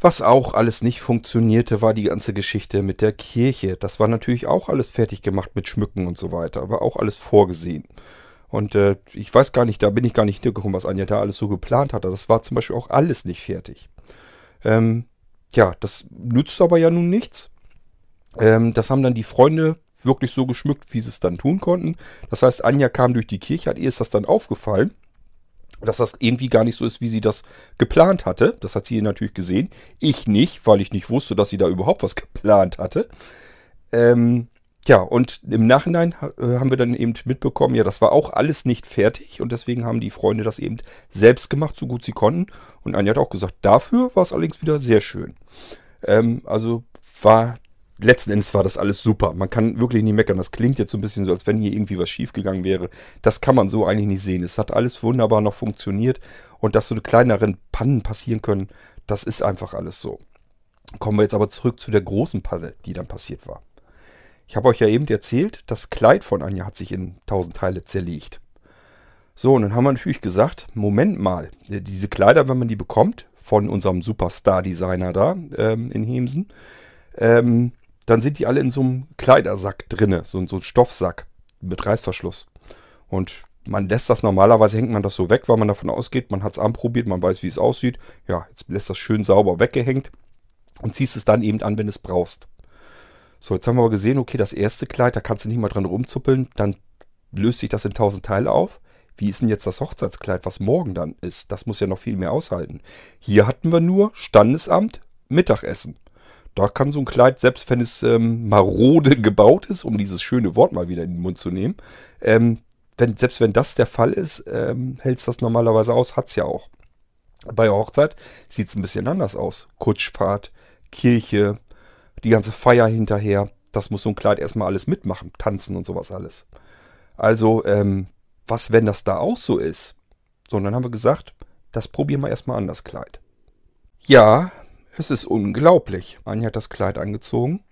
Was auch alles nicht funktionierte, war die ganze Geschichte mit der Kirche. Das war natürlich auch alles fertig gemacht mit Schmücken und so weiter, aber auch alles vorgesehen. Und äh, ich weiß gar nicht, da bin ich gar nicht hingekommen, was Anja da alles so geplant hatte. Das war zum Beispiel auch alles nicht fertig. Ähm, ja, das nützt aber ja nun nichts. Ähm, das haben dann die Freunde wirklich so geschmückt, wie sie es dann tun konnten. Das heißt, Anja kam durch die Kirche, hat ihr ist das dann aufgefallen dass das irgendwie gar nicht so ist, wie sie das geplant hatte. Das hat sie natürlich gesehen. Ich nicht, weil ich nicht wusste, dass sie da überhaupt was geplant hatte. Ähm, ja, und im Nachhinein äh, haben wir dann eben mitbekommen, ja, das war auch alles nicht fertig und deswegen haben die Freunde das eben selbst gemacht, so gut sie konnten. Und Anja hat auch gesagt, dafür war es allerdings wieder sehr schön. Ähm, also war letzten Endes war das alles super. Man kann wirklich nicht meckern. Das klingt jetzt so ein bisschen so, als wenn hier irgendwie was schiefgegangen wäre. Das kann man so eigentlich nicht sehen. Es hat alles wunderbar noch funktioniert. Und dass so eine kleineren Pannen passieren können, das ist einfach alles so. Kommen wir jetzt aber zurück zu der großen Panne, die dann passiert war. Ich habe euch ja eben erzählt, das Kleid von Anja hat sich in tausend Teile zerlegt. So, und dann haben wir natürlich gesagt, Moment mal, diese Kleider, wenn man die bekommt, von unserem Superstar-Designer da ähm, in Hemsen, ähm, dann sind die alle in so einem Kleidersack drinne, so, so ein Stoffsack mit Reißverschluss. Und man lässt das normalerweise, hängt man das so weg, weil man davon ausgeht, man hat es anprobiert, man weiß, wie es aussieht. Ja, jetzt lässt das schön sauber weggehängt und ziehst es dann eben an, wenn es brauchst. So, jetzt haben wir aber gesehen, okay, das erste Kleid, da kannst du nicht mal dran rumzuppeln, dann löst sich das in tausend Teile auf. Wie ist denn jetzt das Hochzeitskleid, was morgen dann ist? Das muss ja noch viel mehr aushalten. Hier hatten wir nur Standesamt, Mittagessen. Da kann so ein Kleid, selbst wenn es ähm, marode gebaut ist, um dieses schöne Wort mal wieder in den Mund zu nehmen, ähm, wenn, selbst wenn das der Fall ist, ähm, hält es das normalerweise aus, hat es ja auch. Bei der Hochzeit sieht es ein bisschen anders aus. Kutschfahrt, Kirche, die ganze Feier hinterher, das muss so ein Kleid erstmal alles mitmachen, tanzen und sowas alles. Also, ähm, was, wenn das da auch so ist? So, und dann haben wir gesagt, das probieren wir erstmal an, das Kleid. Ja, es ist unglaublich. Anja hat das Kleid angezogen.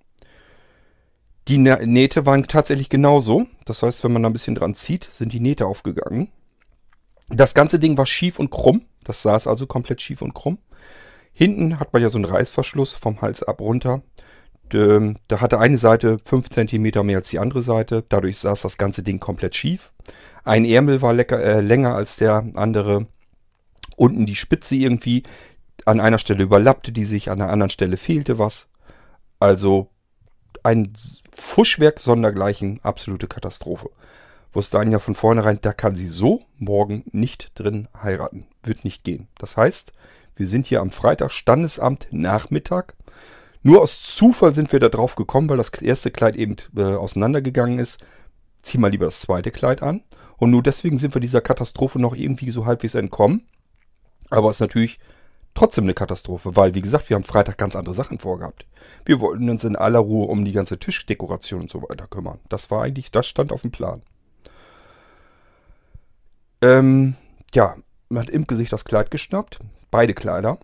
Die Nähte waren tatsächlich genauso. Das heißt, wenn man da ein bisschen dran zieht, sind die Nähte aufgegangen. Das ganze Ding war schief und krumm. Das saß also komplett schief und krumm. Hinten hat man ja so einen Reißverschluss vom Hals ab runter. Da hatte eine Seite 5 cm mehr als die andere Seite. Dadurch saß das ganze Ding komplett schief. Ein Ärmel war lecker, äh, länger als der andere. Unten die Spitze irgendwie an einer Stelle überlappte die sich, an der anderen Stelle fehlte was. Also ein Fuschwerk sondergleichen, absolute Katastrophe. wusste Anja von vornherein, da kann sie so morgen nicht drin heiraten. Wird nicht gehen. Das heißt, wir sind hier am Freitag Standesamt Nachmittag. Nur aus Zufall sind wir da drauf gekommen, weil das erste Kleid eben äh, auseinandergegangen ist. Zieh mal lieber das zweite Kleid an. Und nur deswegen sind wir dieser Katastrophe noch irgendwie so halbwegs entkommen. Aber es ist natürlich trotzdem eine Katastrophe, weil, wie gesagt, wir haben Freitag ganz andere Sachen vorgehabt. Wir wollten uns in aller Ruhe um die ganze Tischdekoration und so weiter kümmern. Das war eigentlich, das stand auf dem Plan. Ähm, ja, man hat Imke sich das Kleid geschnappt, beide Kleider.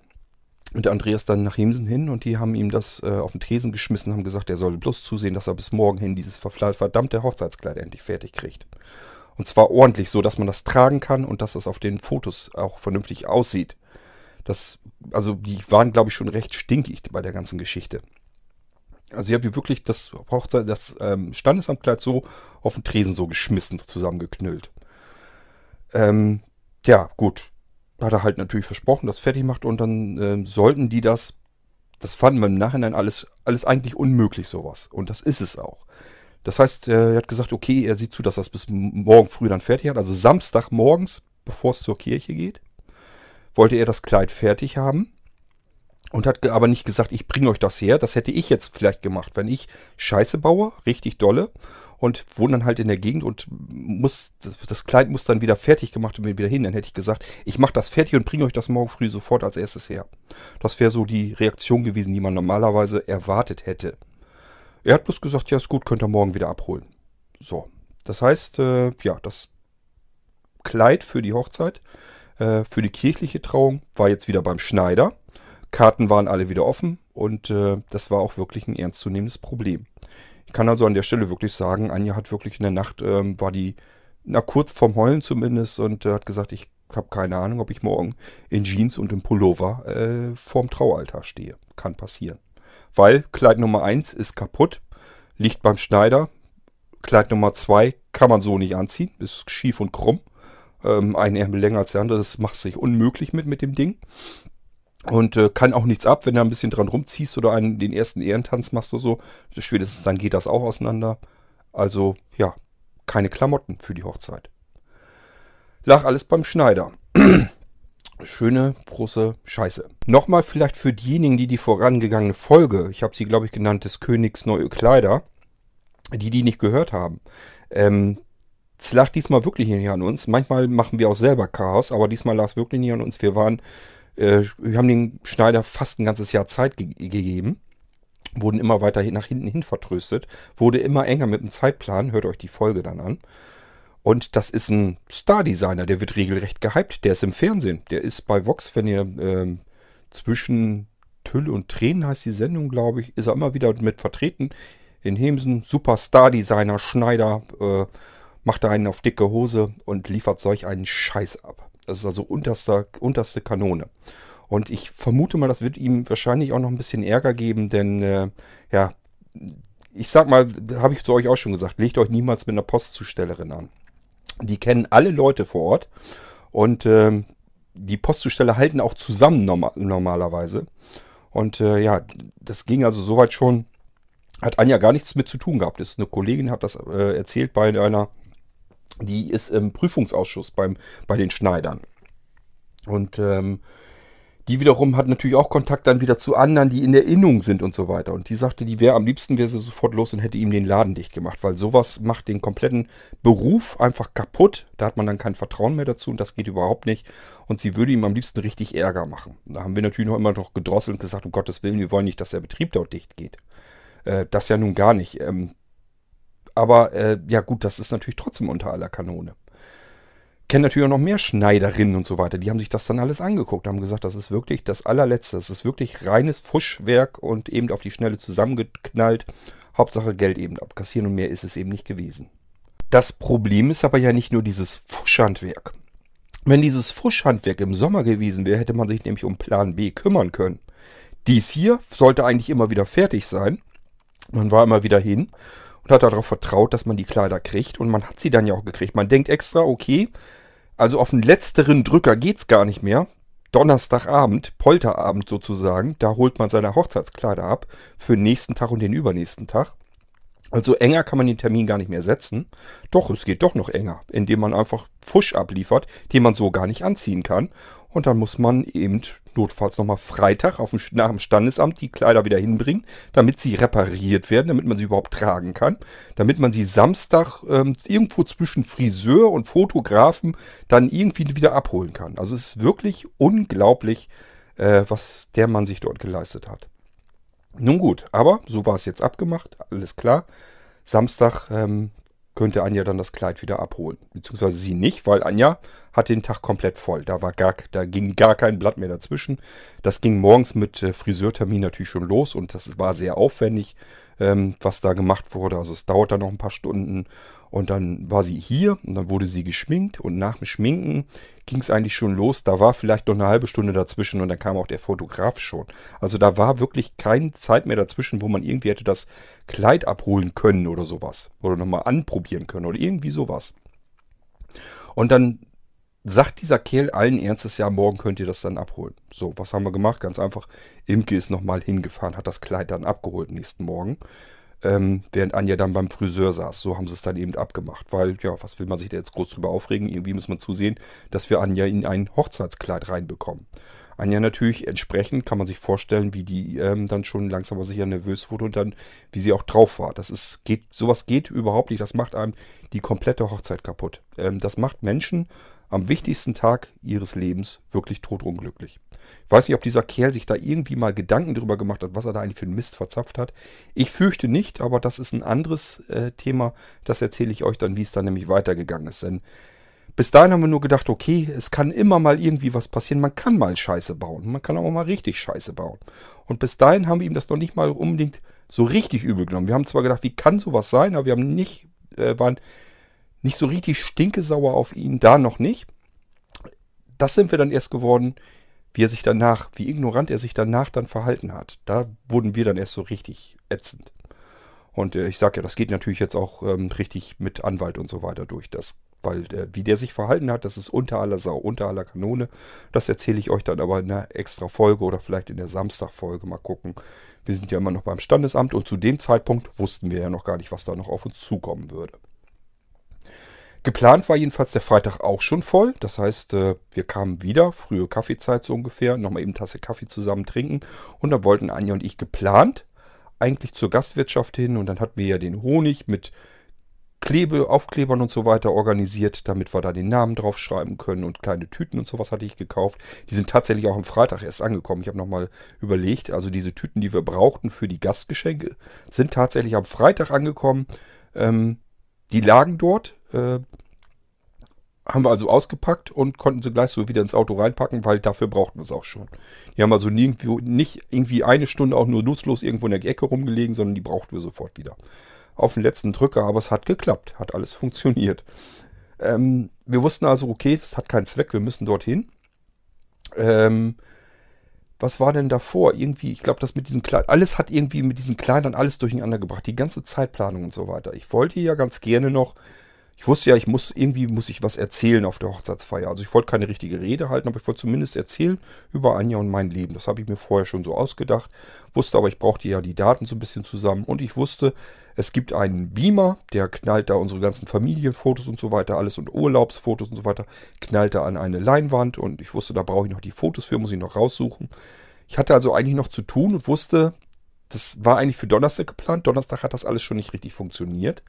Und Andreas dann nach Hemsen hin und die haben ihm das äh, auf den Tresen geschmissen, haben gesagt, er soll bloß zusehen, dass er bis morgen hin dieses verdammte Hochzeitskleid endlich fertig kriegt. Und zwar ordentlich, so dass man das tragen kann und dass das auf den Fotos auch vernünftig aussieht. Das, also die waren, glaube ich, schon recht stinkig bei der ganzen Geschichte. Also ich habe wirklich das Hochzeit, das ähm, Standesamtkleid so auf den Tresen so geschmissen, zusammengeknüllt. Ähm, ja, gut. Hat er halt natürlich versprochen, dass fertig macht und dann ähm, sollten die das, das fanden wir im Nachhinein alles, alles eigentlich unmöglich sowas. Und das ist es auch. Das heißt, er hat gesagt, okay, er sieht zu, dass es bis morgen früh dann fertig hat. Also Samstagmorgens, bevor es zur Kirche geht wollte er das Kleid fertig haben und hat aber nicht gesagt, ich bringe euch das her. Das hätte ich jetzt vielleicht gemacht, wenn ich Scheiße baue, richtig dolle und wohne dann halt in der Gegend und muss das, Kleid muss dann wieder fertig gemacht und wieder hin. Dann hätte ich gesagt, ich mache das fertig und bringe euch das morgen früh sofort als erstes her. Das wäre so die Reaktion gewesen, die man normalerweise erwartet hätte. Er hat bloß gesagt, ja ist gut, könnt ihr morgen wieder abholen. So, das heißt, äh, ja, das Kleid für die Hochzeit äh, für die kirchliche Trauung war jetzt wieder beim Schneider. Karten waren alle wieder offen und äh, das war auch wirklich ein ernstzunehmendes Problem. Ich kann also an der Stelle wirklich sagen, Anja hat wirklich in der Nacht, ähm, war die, na kurz vorm Heulen zumindest und äh, hat gesagt, ich habe keine Ahnung, ob ich morgen in Jeans und im Pullover äh, vorm Traualtar stehe. Kann passieren. Weil Kleid Nummer 1 ist kaputt, liegt beim Schneider. Kleid Nummer 2 kann man so nicht anziehen, ist schief und krumm. Ähm, ein Ärmel länger als der andere, das macht sich unmöglich mit, mit dem Ding. Und äh, kann auch nichts ab, wenn du ein bisschen dran rumziehst oder einen, den ersten Ehrentanz machst oder so. Spätestens dann geht das auch auseinander. Also, ja, keine Klamotten für die Hochzeit. Lag alles beim Schneider. Schöne, große Scheiße. Nochmal vielleicht für diejenigen, die die vorangegangene Folge, ich habe sie, glaube ich, genannt, des Königs neue Kleider, die die nicht gehört haben. Ähm, es lag diesmal wirklich nicht an uns. Manchmal machen wir auch selber Chaos, aber diesmal lag es wirklich nicht an uns. Wir waren, äh, wir haben den Schneider fast ein ganzes Jahr Zeit ge gegeben, wurden immer weiter nach hinten hin vertröstet, wurde immer enger mit dem Zeitplan. Hört euch die Folge dann an. Und das ist ein Star-Designer, der wird regelrecht gehypt. Der ist im Fernsehen. Der ist bei Vox, wenn ihr äh, zwischen Tüll und Tränen heißt die Sendung, glaube ich, ist er immer wieder mit vertreten. In Hemsen, super Star-Designer, Schneider, äh, macht da einen auf dicke Hose und liefert solch einen Scheiß ab. Das ist also unterste, unterste Kanone. Und ich vermute mal, das wird ihm wahrscheinlich auch noch ein bisschen Ärger geben, denn äh, ja, ich sag mal, habe ich zu euch auch schon gesagt, legt euch niemals mit einer Postzustellerin an. Die kennen alle Leute vor Ort und äh, die Postzusteller halten auch zusammen normal, normalerweise. Und äh, ja, das ging also soweit schon, hat Anja gar nichts mit zu tun gehabt. Das ist eine Kollegin, hat das äh, erzählt bei einer die ist im Prüfungsausschuss beim, bei den Schneidern. Und ähm, die wiederum hat natürlich auch Kontakt dann wieder zu anderen, die in der Innung sind und so weiter. Und die sagte, die wäre am liebsten, wäre sie sofort los und hätte ihm den Laden dicht gemacht, weil sowas macht den kompletten Beruf einfach kaputt. Da hat man dann kein Vertrauen mehr dazu und das geht überhaupt nicht. Und sie würde ihm am liebsten richtig Ärger machen. Da haben wir natürlich noch immer noch gedrosselt und gesagt, um Gottes Willen, wir wollen nicht, dass der Betrieb dort dicht geht. Äh, das ja nun gar nicht. Ähm, aber äh, ja gut, das ist natürlich trotzdem unter aller Kanone. Kennen natürlich auch noch mehr Schneiderinnen und so weiter. Die haben sich das dann alles angeguckt, haben gesagt, das ist wirklich das allerletzte. Das ist wirklich reines Fuschwerk und eben auf die Schnelle zusammengeknallt. Hauptsache Geld eben abkassieren und mehr ist es eben nicht gewesen. Das Problem ist aber ja nicht nur dieses Fuschhandwerk. Wenn dieses Fuschhandwerk im Sommer gewesen wäre, hätte man sich nämlich um Plan B kümmern können. Dies hier sollte eigentlich immer wieder fertig sein. Man war immer wieder hin und hat darauf vertraut, dass man die Kleider kriegt. Und man hat sie dann ja auch gekriegt. Man denkt extra, okay, also auf den letzteren Drücker geht's gar nicht mehr. Donnerstagabend, Polterabend sozusagen, da holt man seine Hochzeitskleider ab für den nächsten Tag und den übernächsten Tag. Also enger kann man den Termin gar nicht mehr setzen. Doch, es geht doch noch enger, indem man einfach Fusch abliefert, den man so gar nicht anziehen kann. Und dann muss man eben notfalls nochmal Freitag auf dem, nach dem Standesamt die Kleider wieder hinbringen, damit sie repariert werden, damit man sie überhaupt tragen kann, damit man sie Samstag ähm, irgendwo zwischen Friseur und Fotografen dann irgendwie wieder abholen kann. Also es ist wirklich unglaublich, äh, was der Mann sich dort geleistet hat. Nun gut, aber so war es jetzt abgemacht, alles klar. Samstag ähm, könnte Anja dann das Kleid wieder abholen. Beziehungsweise sie nicht, weil Anja hat den Tag komplett voll. Da, war gar, da ging gar kein Blatt mehr dazwischen. Das ging morgens mit äh, Friseurtermin natürlich schon los und das war sehr aufwendig, ähm, was da gemacht wurde. Also es dauert dann noch ein paar Stunden und dann war sie hier und dann wurde sie geschminkt und nach dem Schminken ging es eigentlich schon los. Da war vielleicht noch eine halbe Stunde dazwischen und dann kam auch der Fotograf schon. Also da war wirklich keine Zeit mehr dazwischen, wo man irgendwie hätte das Kleid abholen können oder sowas. Oder nochmal anprobieren können oder irgendwie sowas. Und dann sagt dieser Kerl allen Ernstes, ja, morgen könnt ihr das dann abholen. So, was haben wir gemacht? Ganz einfach, Imke ist nochmal hingefahren, hat das Kleid dann abgeholt nächsten Morgen ähm, während Anja dann beim Friseur saß. So haben sie es dann eben abgemacht. Weil, ja, was will man sich da jetzt groß drüber aufregen? Irgendwie muss man zusehen, dass wir Anja in ein Hochzeitskleid reinbekommen. Anja natürlich entsprechend kann man sich vorstellen, wie die ähm, dann schon langsam aber sicher nervös wurde und dann, wie sie auch drauf war. Das ist, geht, sowas geht überhaupt nicht. Das macht einem die komplette Hochzeit kaputt. Ähm, das macht Menschen am wichtigsten Tag ihres Lebens wirklich totunglücklich. Ich weiß nicht, ob dieser Kerl sich da irgendwie mal Gedanken darüber gemacht hat, was er da eigentlich für einen Mist verzapft hat. Ich fürchte nicht, aber das ist ein anderes äh, Thema. Das erzähle ich euch dann, wie es dann nämlich weitergegangen ist. Denn bis dahin haben wir nur gedacht, okay, es kann immer mal irgendwie was passieren. Man kann mal Scheiße bauen. Man kann auch mal richtig Scheiße bauen. Und bis dahin haben wir ihm das noch nicht mal unbedingt so richtig übel genommen. Wir haben zwar gedacht, wie kann sowas sein, aber wir haben nicht, äh, waren nicht so richtig stinkesauer auf ihn, da noch nicht. Das sind wir dann erst geworden, wie er sich danach, wie ignorant er sich danach dann verhalten hat. Da wurden wir dann erst so richtig ätzend. Und äh, ich sage ja, das geht natürlich jetzt auch ähm, richtig mit Anwalt und so weiter durch. Das, weil äh, wie der sich verhalten hat, das ist unter aller Sau, unter aller Kanone. Das erzähle ich euch dann aber in einer extra Folge oder vielleicht in der Samstagfolge. Mal gucken. Wir sind ja immer noch beim Standesamt und zu dem Zeitpunkt wussten wir ja noch gar nicht, was da noch auf uns zukommen würde. Geplant war jedenfalls der Freitag auch schon voll. Das heißt, äh, wir kamen wieder, frühe Kaffeezeit so ungefähr, nochmal eben Tasse Kaffee zusammen trinken. Und da wollten Anja und ich geplant eigentlich zur Gastwirtschaft hin. Und dann hatten wir ja den Honig mit Klebe, Aufklebern und so weiter organisiert, damit wir da den Namen draufschreiben können und kleine Tüten und sowas hatte ich gekauft. Die sind tatsächlich auch am Freitag erst angekommen. Ich habe nochmal überlegt, also diese Tüten, die wir brauchten für die Gastgeschenke, sind tatsächlich am Freitag angekommen. Ähm, die lagen dort. Äh, haben wir also ausgepackt und konnten sie gleich so wieder ins Auto reinpacken, weil dafür brauchten wir es auch schon. Die haben also nirgendwo, nicht irgendwie eine Stunde auch nur nutzlos irgendwo in der Ecke rumgelegen, sondern die brauchten wir sofort wieder. Auf den letzten Drücker, aber es hat geklappt, hat alles funktioniert. Ähm, wir wussten also, okay, das hat keinen Zweck, wir müssen dorthin. Ähm, was war denn davor? Irgendwie, ich glaube, das mit diesen Kleidern, alles hat irgendwie mit diesen Kleidern alles durcheinander gebracht. Die ganze Zeitplanung und so weiter. Ich wollte ja ganz gerne noch ich wusste ja, ich muss irgendwie muss ich was erzählen auf der Hochzeitsfeier. Also ich wollte keine richtige Rede halten, aber ich wollte zumindest erzählen über Anja und mein Leben. Das habe ich mir vorher schon so ausgedacht. Wusste aber, ich brauchte ja die Daten so ein bisschen zusammen. Und ich wusste, es gibt einen Beamer, der knallt da unsere ganzen Familienfotos und so weiter, alles und Urlaubsfotos und so weiter, knallt da an eine Leinwand. Und ich wusste, da brauche ich noch die Fotos für, muss ich noch raussuchen. Ich hatte also eigentlich noch zu tun und wusste, das war eigentlich für Donnerstag geplant. Donnerstag hat das alles schon nicht richtig funktioniert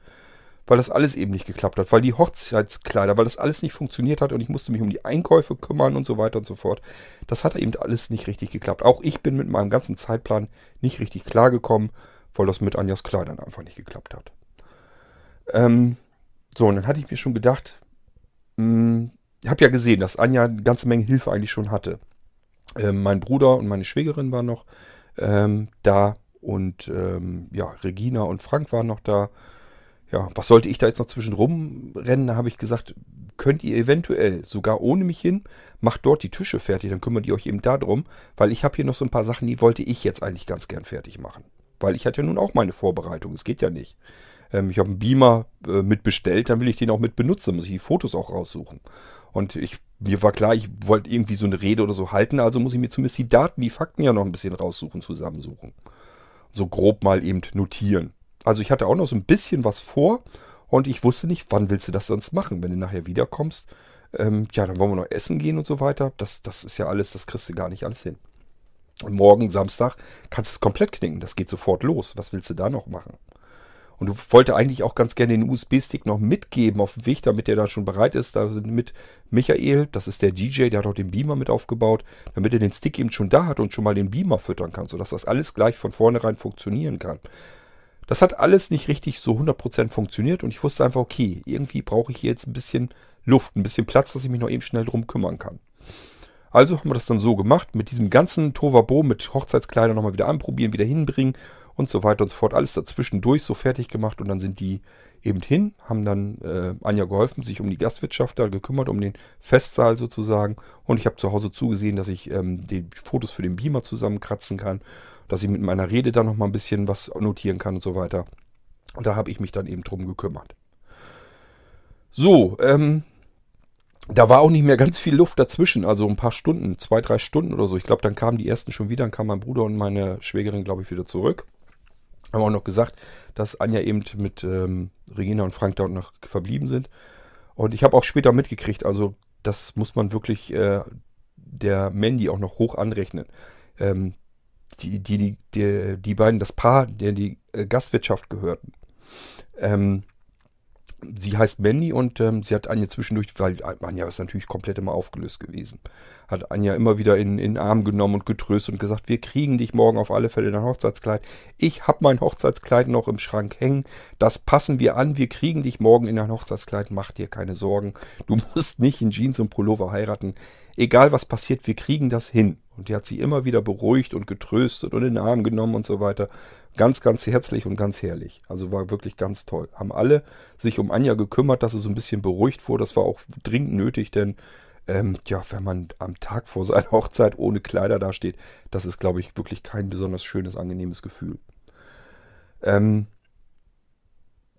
weil das alles eben nicht geklappt hat, weil die Hochzeitskleider, weil das alles nicht funktioniert hat und ich musste mich um die Einkäufe kümmern und so weiter und so fort. Das hat eben alles nicht richtig geklappt. Auch ich bin mit meinem ganzen Zeitplan nicht richtig klargekommen, weil das mit Anjas Kleidern einfach nicht geklappt hat. Ähm, so, und dann hatte ich mir schon gedacht, hm, ich habe ja gesehen, dass Anja eine ganze Menge Hilfe eigentlich schon hatte. Ähm, mein Bruder und meine Schwägerin waren noch ähm, da und ähm, ja, Regina und Frank waren noch da ja, was sollte ich da jetzt noch zwischen rumrennen? Da habe ich gesagt, könnt ihr eventuell sogar ohne mich hin, macht dort die Tische fertig, dann kümmert ihr euch eben darum, weil ich habe hier noch so ein paar Sachen, die wollte ich jetzt eigentlich ganz gern fertig machen. Weil ich hatte ja nun auch meine Vorbereitung, es geht ja nicht. Ähm, ich habe einen Beamer äh, mit bestellt, dann will ich den auch mit benutzen, muss ich die Fotos auch raussuchen. Und ich, mir war klar, ich wollte irgendwie so eine Rede oder so halten, also muss ich mir zumindest die Daten, die Fakten ja noch ein bisschen raussuchen, zusammensuchen. So grob mal eben notieren. Also ich hatte auch noch so ein bisschen was vor und ich wusste nicht, wann willst du das sonst machen, wenn du nachher wiederkommst. Ähm, ja, dann wollen wir noch essen gehen und so weiter. Das, das ist ja alles, das kriegst du gar nicht alles hin. Und morgen, Samstag, kannst du es komplett knicken. Das geht sofort los. Was willst du da noch machen? Und du wollte eigentlich auch ganz gerne den USB-Stick noch mitgeben auf dem Weg, damit der dann schon bereit ist. Da sind mit Michael, das ist der DJ, der hat auch den Beamer mit aufgebaut, damit er den Stick eben schon da hat und schon mal den Beamer füttern kann, sodass das alles gleich von vornherein funktionieren kann. Das hat alles nicht richtig so 100% funktioniert und ich wusste einfach, okay, irgendwie brauche ich hier jetzt ein bisschen Luft, ein bisschen Platz, dass ich mich noch eben schnell drum kümmern kann. Also haben wir das dann so gemacht, mit diesem ganzen Tovabo, mit Hochzeitskleidern nochmal wieder anprobieren, wieder hinbringen und so weiter und so fort. Alles dazwischen durch so fertig gemacht und dann sind die eben hin, haben dann äh, Anja geholfen, sich um die Gastwirtschaft da gekümmert, um den Festsaal sozusagen. Und ich habe zu Hause zugesehen, dass ich ähm, die Fotos für den Beamer zusammenkratzen kann, dass ich mit meiner Rede da nochmal ein bisschen was notieren kann und so weiter. Und da habe ich mich dann eben drum gekümmert. So, ähm, da war auch nicht mehr ganz viel Luft dazwischen, also ein paar Stunden, zwei, drei Stunden oder so. Ich glaube, dann kamen die ersten schon wieder, dann kam mein Bruder und meine Schwägerin, glaube ich, wieder zurück. Haben auch noch gesagt, dass Anja eben mit ähm, Regina und Frank da noch verblieben sind. Und ich habe auch später mitgekriegt, also das muss man wirklich äh, der Mandy auch noch hoch anrechnen. Ähm, die, die, die, die, die beiden, das Paar, der die äh, Gastwirtschaft gehörten. Ähm, sie heißt Mandy und ähm, sie hat Anja zwischendurch, weil Anja ist natürlich komplett immer aufgelöst gewesen, hat Anja immer wieder in, in den Arm genommen und getröstet und gesagt, wir kriegen dich morgen auf alle Fälle in dein Hochzeitskleid. Ich habe mein Hochzeitskleid noch im Schrank hängen, das passen wir an, wir kriegen dich morgen in dein Hochzeitskleid, mach dir keine Sorgen. Du musst nicht in Jeans und Pullover heiraten. Egal was passiert, wir kriegen das hin. Und die hat sie immer wieder beruhigt und getröstet und in den Arm genommen und so weiter. Ganz, ganz herzlich und ganz herrlich. Also war wirklich ganz toll. Haben alle sich um Anja gekümmert, dass sie so ein bisschen beruhigt wurde. Das war auch dringend nötig, denn ähm, ja, wenn man am Tag vor seiner Hochzeit ohne Kleider dasteht, das ist, glaube ich, wirklich kein besonders schönes, angenehmes Gefühl. Ähm,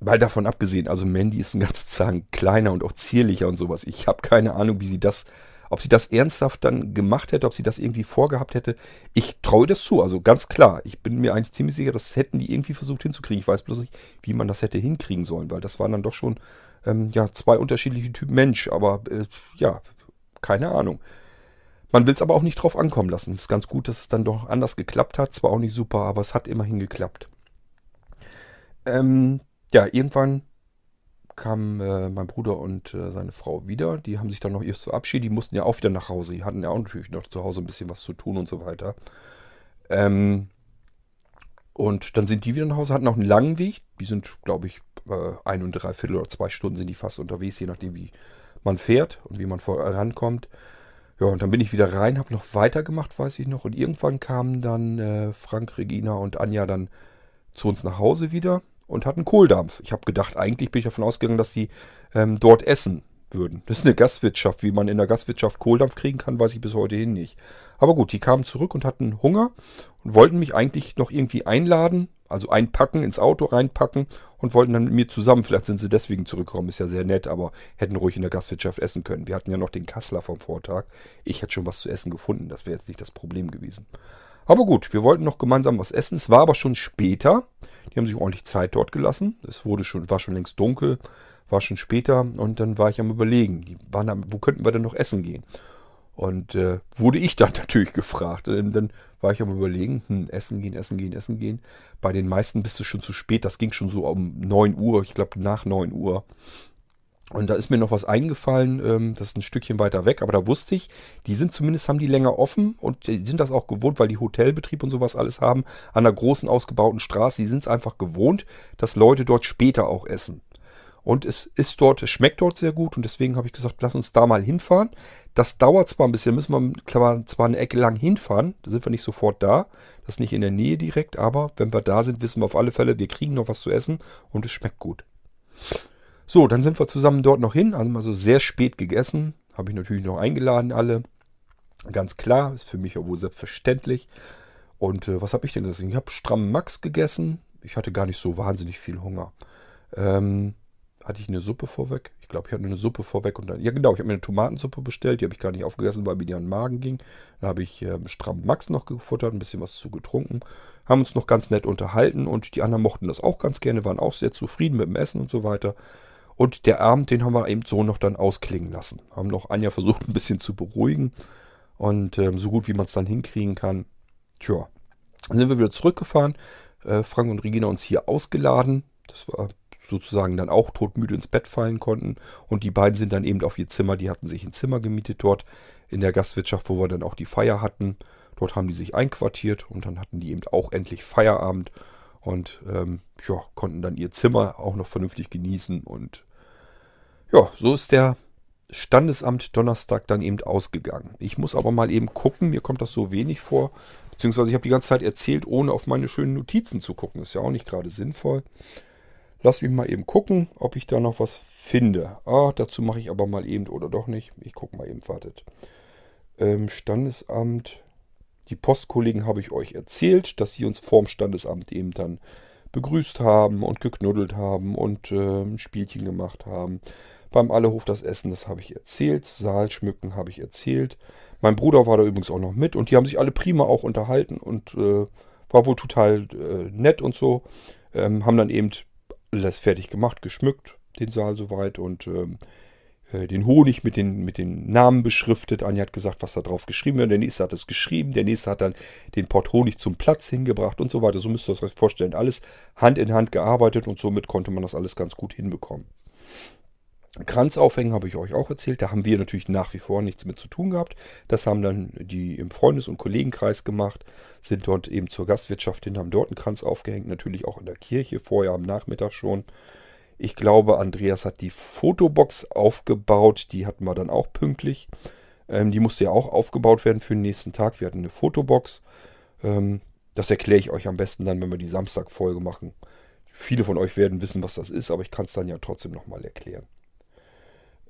Mal davon abgesehen, also Mandy ist ein ganz Zahn kleiner und auch zierlicher und sowas. Ich habe keine Ahnung, wie sie das ob sie das ernsthaft dann gemacht hätte, ob sie das irgendwie vorgehabt hätte, ich traue das zu. Also ganz klar, ich bin mir eigentlich ziemlich sicher, das hätten die irgendwie versucht hinzukriegen. Ich weiß bloß nicht, wie man das hätte hinkriegen sollen, weil das waren dann doch schon ähm, ja, zwei unterschiedliche Typen Mensch. Aber äh, ja, keine Ahnung. Man will es aber auch nicht drauf ankommen lassen. Es ist ganz gut, dass es dann doch anders geklappt hat. Zwar auch nicht super, aber es hat immerhin geklappt. Ähm, ja, irgendwann kamen äh, mein Bruder und äh, seine Frau wieder. Die haben sich dann noch erst verabschiedet. Die mussten ja auch wieder nach Hause. Die hatten ja auch natürlich noch zu Hause ein bisschen was zu tun und so weiter. Ähm, und dann sind die wieder nach Hause, hatten noch einen langen Weg. Die sind, glaube ich, äh, ein und drei Viertel oder zwei Stunden sind die fast unterwegs, je nachdem, wie man fährt und wie man vorankommt. Ja, und dann bin ich wieder rein, habe noch weitergemacht, weiß ich noch. Und irgendwann kamen dann äh, Frank, Regina und Anja dann zu uns nach Hause wieder und hatten Kohldampf. Ich habe gedacht, eigentlich bin ich davon ausgegangen, dass sie ähm, dort essen würden. Das ist eine Gastwirtschaft. Wie man in der Gastwirtschaft Kohldampf kriegen kann, weiß ich bis heute hin nicht. Aber gut, die kamen zurück und hatten Hunger und wollten mich eigentlich noch irgendwie einladen, also einpacken, ins Auto reinpacken und wollten dann mit mir zusammen, vielleicht sind sie deswegen zurückgekommen, ist ja sehr nett, aber hätten ruhig in der Gastwirtschaft essen können. Wir hatten ja noch den Kassler vom Vortag. Ich hätte schon was zu essen gefunden, das wäre jetzt nicht das Problem gewesen. Aber gut, wir wollten noch gemeinsam was essen. Es war aber schon später. Die haben sich ordentlich Zeit dort gelassen. Es wurde schon, war schon längst dunkel, war schon später und dann war ich am überlegen, am, wo könnten wir denn noch essen gehen? Und äh, wurde ich dann natürlich gefragt. Und dann war ich am überlegen, hm, essen gehen, essen gehen, essen gehen. Bei den meisten bist du schon zu spät. Das ging schon so um 9 Uhr, ich glaube nach 9 Uhr. Und da ist mir noch was eingefallen, ähm, das ist ein Stückchen weiter weg, aber da wusste ich, die sind zumindest, haben die länger offen und die sind das auch gewohnt, weil die Hotelbetrieb und sowas alles haben, an einer großen ausgebauten Straße. Die sind es einfach gewohnt, dass Leute dort später auch essen. Und es ist dort, es schmeckt dort sehr gut und deswegen habe ich gesagt, lass uns da mal hinfahren. Das dauert zwar ein bisschen, müssen wir zwar eine Ecke lang hinfahren, da sind wir nicht sofort da, das ist nicht in der Nähe direkt, aber wenn wir da sind, wissen wir auf alle Fälle, wir kriegen noch was zu essen und es schmeckt gut. So, dann sind wir zusammen dort noch hin, also mal so sehr spät gegessen. Habe ich natürlich noch eingeladen, alle. Ganz klar, ist für mich auch wohl selbstverständlich. Und äh, was habe ich denn gegessen? Ich habe stramm Max gegessen. Ich hatte gar nicht so wahnsinnig viel Hunger. Ähm, hatte ich eine Suppe vorweg. Ich glaube, ich hatte eine Suppe vorweg und dann. Ja, genau, ich habe mir eine Tomatensuppe bestellt. Die habe ich gar nicht aufgegessen, weil mir die an den Magen ging. Da habe ich äh, stramm Max noch gefuttert, ein bisschen was zu getrunken. Haben uns noch ganz nett unterhalten und die anderen mochten das auch ganz gerne, waren auch sehr zufrieden mit dem Essen und so weiter. Und der Abend, den haben wir eben so noch dann ausklingen lassen. Haben noch Anja versucht, ein bisschen zu beruhigen. Und ähm, so gut wie man es dann hinkriegen kann. Tja, dann sind wir wieder zurückgefahren. Äh, Frank und Regina uns hier ausgeladen. Das war sozusagen dann auch todmüde ins Bett fallen konnten. Und die beiden sind dann eben auf ihr Zimmer, die hatten sich ein Zimmer gemietet dort in der Gastwirtschaft, wo wir dann auch die Feier hatten. Dort haben die sich einquartiert und dann hatten die eben auch endlich Feierabend und ähm, ja, konnten dann ihr Zimmer auch noch vernünftig genießen. Und ja, so ist der Standesamt Donnerstag dann eben ausgegangen. Ich muss aber mal eben gucken, mir kommt das so wenig vor, beziehungsweise ich habe die ganze Zeit erzählt, ohne auf meine schönen Notizen zu gucken. Ist ja auch nicht gerade sinnvoll. Lass mich mal eben gucken, ob ich da noch was finde. Ah, dazu mache ich aber mal eben oder doch nicht. Ich gucke mal eben, wartet. Ähm, Standesamt. Die Postkollegen habe ich euch erzählt, dass sie uns vorm Standesamt eben dann begrüßt haben und geknuddelt haben und äh, ein Spielchen gemacht haben. Beim Allehof das Essen, das habe ich erzählt. Saal schmücken habe ich erzählt. Mein Bruder war da übrigens auch noch mit und die haben sich alle prima auch unterhalten und äh, war wohl total äh, nett und so. Ähm, haben dann eben alles fertig gemacht, geschmückt, den Saal soweit und ähm, äh, den Honig mit den, mit den Namen beschriftet. Anja hat gesagt, was da drauf geschrieben wird. Der nächste hat es geschrieben, der nächste hat dann den Pott Honig zum Platz hingebracht und so weiter. So müsst ihr euch vorstellen. Alles Hand in Hand gearbeitet und somit konnte man das alles ganz gut hinbekommen. Kranz aufhängen habe ich euch auch erzählt. Da haben wir natürlich nach wie vor nichts mit zu tun gehabt. Das haben dann die im Freundes- und Kollegenkreis gemacht, sind dort eben zur Gastwirtschaft hin, haben dort einen Kranz aufgehängt, natürlich auch in der Kirche, vorher am Nachmittag schon. Ich glaube, Andreas hat die Fotobox aufgebaut, die hatten wir dann auch pünktlich. Ähm, die musste ja auch aufgebaut werden für den nächsten Tag. Wir hatten eine Fotobox. Ähm, das erkläre ich euch am besten dann, wenn wir die Samstagfolge machen. Viele von euch werden wissen, was das ist, aber ich kann es dann ja trotzdem nochmal erklären.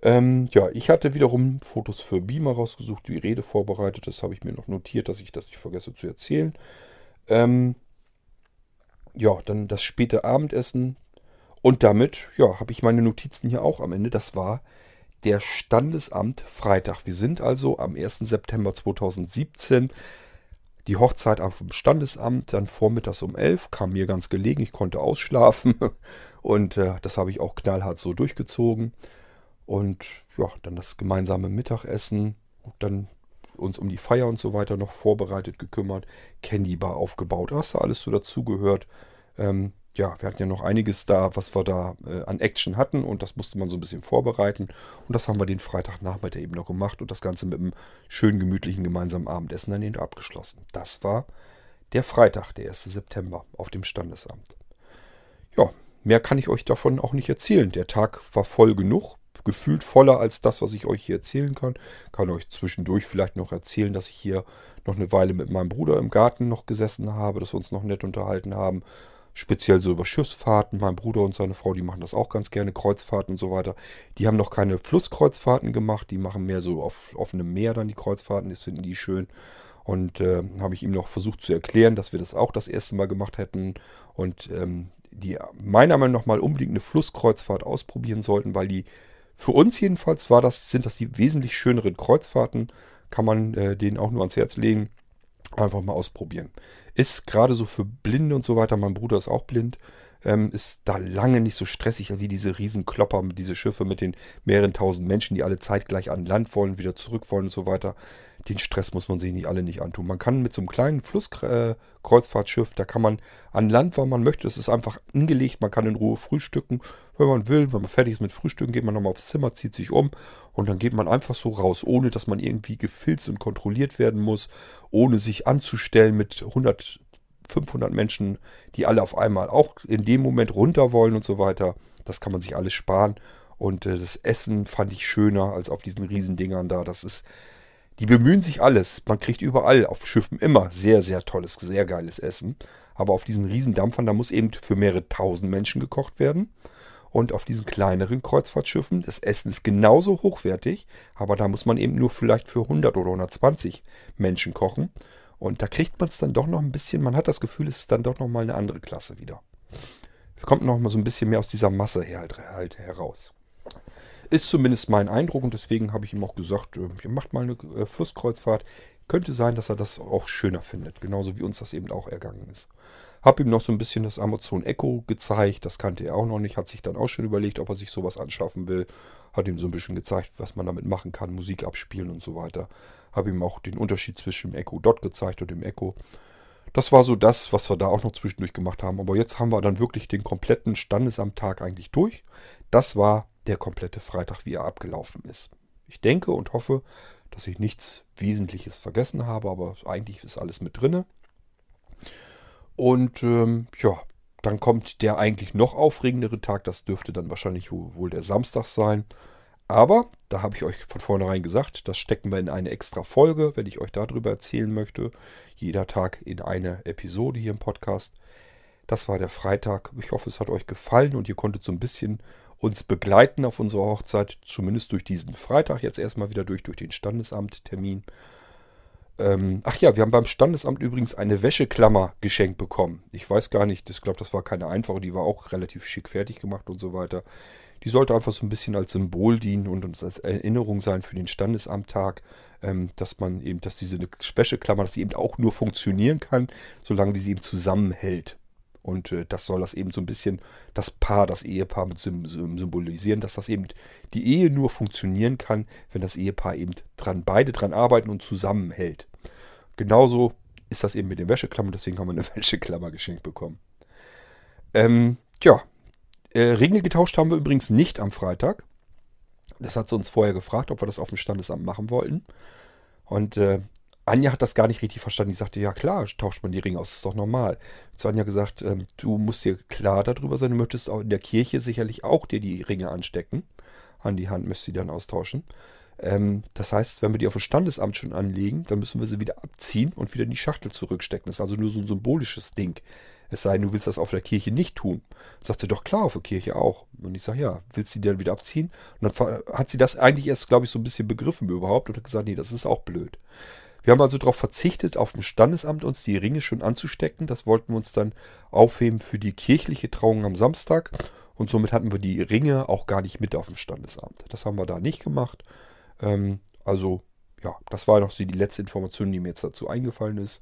Ähm, ja, ich hatte wiederum Fotos für Beamer rausgesucht, die Rede vorbereitet. Das habe ich mir noch notiert, dass ich das nicht vergesse zu erzählen. Ähm, ja, dann das späte Abendessen. Und damit, ja, habe ich meine Notizen hier auch am Ende. Das war der Standesamt Freitag. Wir sind also am 1. September 2017. Die Hochzeit am Standesamt, dann vormittags um 11, kam mir ganz gelegen. Ich konnte ausschlafen und äh, das habe ich auch knallhart so durchgezogen. Und ja, dann das gemeinsame Mittagessen, dann uns um die Feier und so weiter noch vorbereitet, gekümmert, Candy Bar aufgebaut, was da alles so dazugehört. Ähm, ja, wir hatten ja noch einiges da, was wir da äh, an Action hatten und das musste man so ein bisschen vorbereiten. Und das haben wir den Freitagnachmittag eben noch gemacht und das Ganze mit einem schönen, gemütlichen gemeinsamen Abendessen dann eben abgeschlossen. Das war der Freitag, der 1. September auf dem Standesamt. Ja, mehr kann ich euch davon auch nicht erzählen. Der Tag war voll genug gefühlt voller als das, was ich euch hier erzählen kann. Kann euch zwischendurch vielleicht noch erzählen, dass ich hier noch eine Weile mit meinem Bruder im Garten noch gesessen habe, dass wir uns noch nett unterhalten haben. Speziell so über Schiffsfahrten. Mein Bruder und seine Frau, die machen das auch ganz gerne, Kreuzfahrten und so weiter. Die haben noch keine Flusskreuzfahrten gemacht, die machen mehr so auf offenem Meer dann die Kreuzfahrten, das finden die schön. Und äh, habe ich ihm noch versucht zu erklären, dass wir das auch das erste Mal gemacht hätten. Und ähm, die meiner Meinung nach mal unbedingt eine Flusskreuzfahrt ausprobieren sollten, weil die für uns jedenfalls war das, sind das die wesentlich schöneren Kreuzfahrten. Kann man äh, denen auch nur ans Herz legen. Einfach mal ausprobieren. Ist gerade so für Blinde und so weiter, mein Bruder ist auch blind, ähm, ist da lange nicht so stressig wie diese Riesenklopper, diese Schiffe mit den mehreren tausend Menschen, die alle zeitgleich an Land wollen, wieder zurück wollen und so weiter. Den Stress muss man sich nicht alle nicht antun. Man kann mit so einem kleinen Flusskreuzfahrtschiff, äh, da kann man an Land, wann man möchte. Es ist einfach angelegt, man kann in Ruhe frühstücken, wenn man will. Wenn man fertig ist mit Frühstücken, geht man nochmal aufs Zimmer, zieht sich um und dann geht man einfach so raus, ohne dass man irgendwie gefilzt und kontrolliert werden muss, ohne sich anzustellen mit 100 500 Menschen, die alle auf einmal auch in dem Moment runter wollen und so weiter. Das kann man sich alles sparen. Und äh, das Essen fand ich schöner als auf diesen Riesendingern da. Das ist, die bemühen sich alles. Man kriegt überall auf Schiffen immer sehr, sehr tolles, sehr geiles Essen. Aber auf diesen Riesendampfern, da muss eben für mehrere tausend Menschen gekocht werden. Und auf diesen kleineren Kreuzfahrtschiffen, das Essen ist genauso hochwertig, aber da muss man eben nur vielleicht für 100 oder 120 Menschen kochen. Und da kriegt man es dann doch noch ein bisschen, man hat das Gefühl, es ist dann doch noch mal eine andere Klasse wieder. Es kommt noch mal so ein bisschen mehr aus dieser Masse her, halt, halt heraus. Ist zumindest mein Eindruck und deswegen habe ich ihm auch gesagt, äh, macht mal eine äh, Flusskreuzfahrt. Könnte sein, dass er das auch schöner findet, genauso wie uns das eben auch ergangen ist. Hab ihm noch so ein bisschen das Amazon Echo gezeigt, das kannte er auch noch nicht, hat sich dann auch schon überlegt, ob er sich sowas anschaffen will. Hat ihm so ein bisschen gezeigt, was man damit machen kann, Musik abspielen und so weiter. Habe ihm auch den Unterschied zwischen dem Echo Dot gezeigt und dem Echo. Das war so das, was wir da auch noch zwischendurch gemacht haben. Aber jetzt haben wir dann wirklich den kompletten Standesamttag eigentlich durch. Das war der komplette Freitag, wie er abgelaufen ist. Ich denke und hoffe, dass ich nichts Wesentliches vergessen habe, aber eigentlich ist alles mit drinne. Und ähm, ja, dann kommt der eigentlich noch aufregendere Tag. Das dürfte dann wahrscheinlich wohl der Samstag sein. Aber da habe ich euch von vornherein gesagt, das stecken wir in eine extra Folge, wenn ich euch darüber erzählen möchte. Jeder Tag in eine Episode hier im Podcast. Das war der Freitag. Ich hoffe, es hat euch gefallen und ihr konntet so ein bisschen uns begleiten auf unserer Hochzeit, zumindest durch diesen Freitag, jetzt erstmal wieder durch, durch den Standesamttermin. Ähm, ach ja, wir haben beim Standesamt übrigens eine Wäscheklammer geschenkt bekommen. Ich weiß gar nicht, ich glaube, das war keine einfache, die war auch relativ schick fertig gemacht und so weiter. Die sollte einfach so ein bisschen als Symbol dienen und uns als Erinnerung sein für den Standesamttag, ähm, dass man eben, dass diese Wäscheklammer, dass sie eben auch nur funktionieren kann, solange wie sie eben zusammenhält. Und äh, das soll das eben so ein bisschen das Paar, das Ehepaar mit symbolisieren, dass das eben die Ehe nur funktionieren kann, wenn das Ehepaar eben dran, beide dran arbeiten und zusammenhält. Genauso ist das eben mit den Wäscheklammern, deswegen haben wir eine Wäscheklammer geschenkt bekommen. Ähm, ja, äh, Ringe getauscht haben wir übrigens nicht am Freitag. Das hat sie uns vorher gefragt, ob wir das auf dem Standesamt machen wollten. Und äh, Anja hat das gar nicht richtig verstanden. Die sagte, ja klar, tauscht man die Ringe aus, ist doch normal. Zu Anja gesagt, ähm, du musst dir klar darüber sein, du möchtest auch in der Kirche sicherlich auch dir die Ringe anstecken. An die Hand müsst ihr dann austauschen. Ähm, das heißt, wenn wir die auf dem Standesamt schon anlegen, dann müssen wir sie wieder abziehen und wieder in die Schachtel zurückstecken. Das ist also nur so ein symbolisches Ding. Es sei denn, du willst das auf der Kirche nicht tun. Sagt sie doch klar, auf der Kirche auch. Und ich sage, ja, willst du die dann wieder abziehen? Und dann hat sie das eigentlich erst, glaube ich, so ein bisschen begriffen überhaupt und hat gesagt, nee, das ist auch blöd. Wir haben also darauf verzichtet, auf dem Standesamt uns die Ringe schon anzustecken. Das wollten wir uns dann aufheben für die kirchliche Trauung am Samstag. Und somit hatten wir die Ringe auch gar nicht mit auf dem Standesamt. Das haben wir da nicht gemacht. Ähm, also, ja, das war noch so die letzte Information, die mir jetzt dazu eingefallen ist.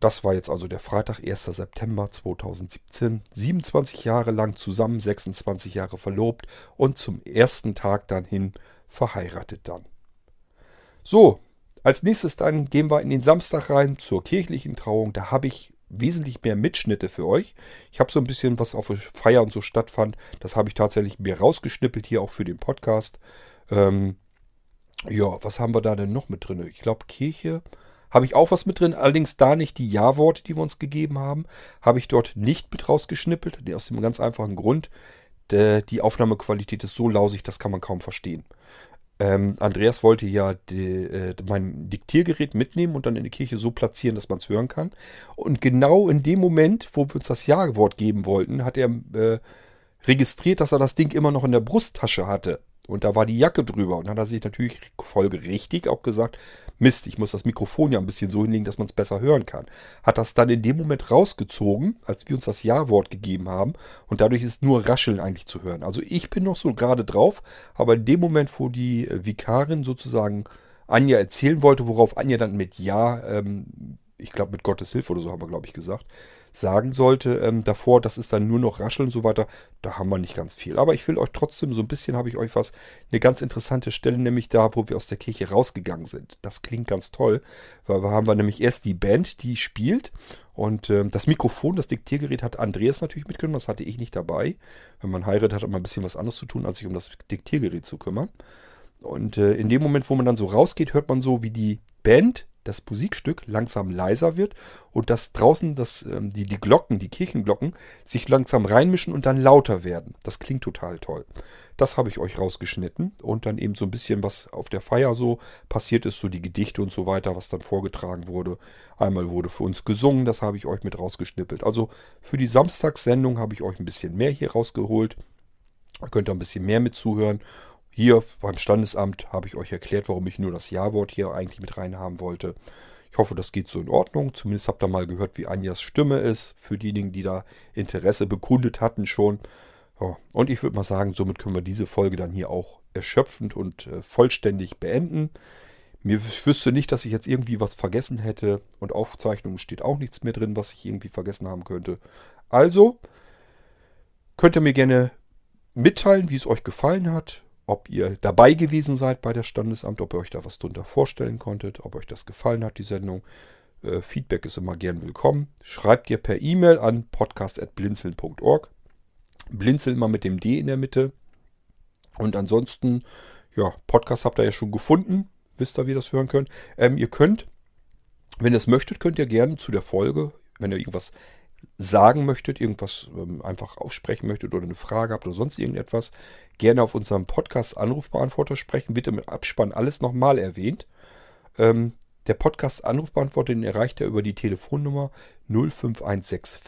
Das war jetzt also der Freitag, 1. September 2017. 27 Jahre lang zusammen, 26 Jahre verlobt und zum ersten Tag dann hin verheiratet dann. So, als nächstes dann gehen wir in den Samstag rein zur kirchlichen Trauung. Da habe ich wesentlich mehr Mitschnitte für euch. Ich habe so ein bisschen, was auf der Feier und so stattfand, das habe ich tatsächlich mir rausgeschnippelt, hier auch für den Podcast. Ähm, ja, was haben wir da denn noch mit drin? Ich glaube, Kirche habe ich auch was mit drin, allerdings da nicht die Ja-Worte, die wir uns gegeben haben, habe ich dort nicht mit rausgeschnippelt, aus dem ganz einfachen Grund, die Aufnahmequalität ist so lausig, das kann man kaum verstehen. Ähm, Andreas wollte ja die, äh, mein Diktiergerät mitnehmen und dann in die Kirche so platzieren, dass man es hören kann. Und genau in dem Moment, wo wir uns das Ja-Wort geben wollten, hat er äh, registriert, dass er das Ding immer noch in der Brusttasche hatte. Und da war die Jacke drüber. Und dann hat er sich natürlich folgerichtig auch gesagt, Mist, ich muss das Mikrofon ja ein bisschen so hinlegen, dass man es besser hören kann. Hat das dann in dem Moment rausgezogen, als wir uns das Ja-Wort gegeben haben. Und dadurch ist nur Rascheln eigentlich zu hören. Also ich bin noch so gerade drauf, aber in dem Moment, wo die äh, Vikarin sozusagen Anja erzählen wollte, worauf Anja dann mit Ja, ähm, ich glaube mit Gottes Hilfe oder so haben wir, glaube ich, gesagt, sagen sollte ähm, davor, das ist dann nur noch Rascheln und so weiter, da haben wir nicht ganz viel. Aber ich will euch trotzdem so ein bisschen, habe ich euch was, eine ganz interessante Stelle, nämlich da, wo wir aus der Kirche rausgegangen sind. Das klingt ganz toll, weil wir haben wir nämlich erst die Band, die spielt und ähm, das Mikrofon, das Diktiergerät hat Andreas natürlich mitgenommen, das hatte ich nicht dabei. Wenn man heiratet, hat man ein bisschen was anderes zu tun, als sich um das Diktiergerät zu kümmern. Und äh, in dem Moment, wo man dann so rausgeht, hört man so, wie die Band das Musikstück langsam leiser wird und dass draußen das, ähm, die, die Glocken, die Kirchenglocken, sich langsam reinmischen und dann lauter werden. Das klingt total toll. Das habe ich euch rausgeschnitten und dann eben so ein bisschen, was auf der Feier so passiert ist, so die Gedichte und so weiter, was dann vorgetragen wurde. Einmal wurde für uns gesungen, das habe ich euch mit rausgeschnippelt. Also für die Samstagssendung habe ich euch ein bisschen mehr hier rausgeholt. Ihr könnt da ein bisschen mehr mit zuhören. Hier beim Standesamt habe ich euch erklärt, warum ich nur das Ja-Wort hier eigentlich mit reinhaben wollte. Ich hoffe, das geht so in Ordnung. Zumindest habt ihr mal gehört, wie Anjas Stimme ist. Für diejenigen, die da Interesse bekundet hatten schon. Und ich würde mal sagen, somit können wir diese Folge dann hier auch erschöpfend und äh, vollständig beenden. Mir wüsste nicht, dass ich jetzt irgendwie was vergessen hätte. Und Aufzeichnungen steht auch nichts mehr drin, was ich irgendwie vergessen haben könnte. Also könnt ihr mir gerne mitteilen, wie es euch gefallen hat. Ob ihr dabei gewesen seid bei der Standesamt, ob ihr euch da was drunter vorstellen konntet, ob euch das gefallen hat, die Sendung. Äh, Feedback ist immer gern willkommen. Schreibt ihr per E-Mail an podcast.blinzeln.org. Blinzeln mal mit dem D in der Mitte. Und ansonsten, ja, Podcast habt ihr ja schon gefunden. Wisst ihr, wie ihr das hören könnt. Ähm, ihr könnt, wenn ihr es möchtet, könnt ihr gerne zu der Folge, wenn ihr irgendwas sagen möchtet, irgendwas ähm, einfach aussprechen möchtet oder eine Frage habt oder sonst irgendetwas, gerne auf unserem Podcast Anrufbeantworter sprechen. Wird im Abspann alles nochmal erwähnt. Ähm, der Podcast Anrufbeantworter, den erreicht er über die Telefonnummer 05165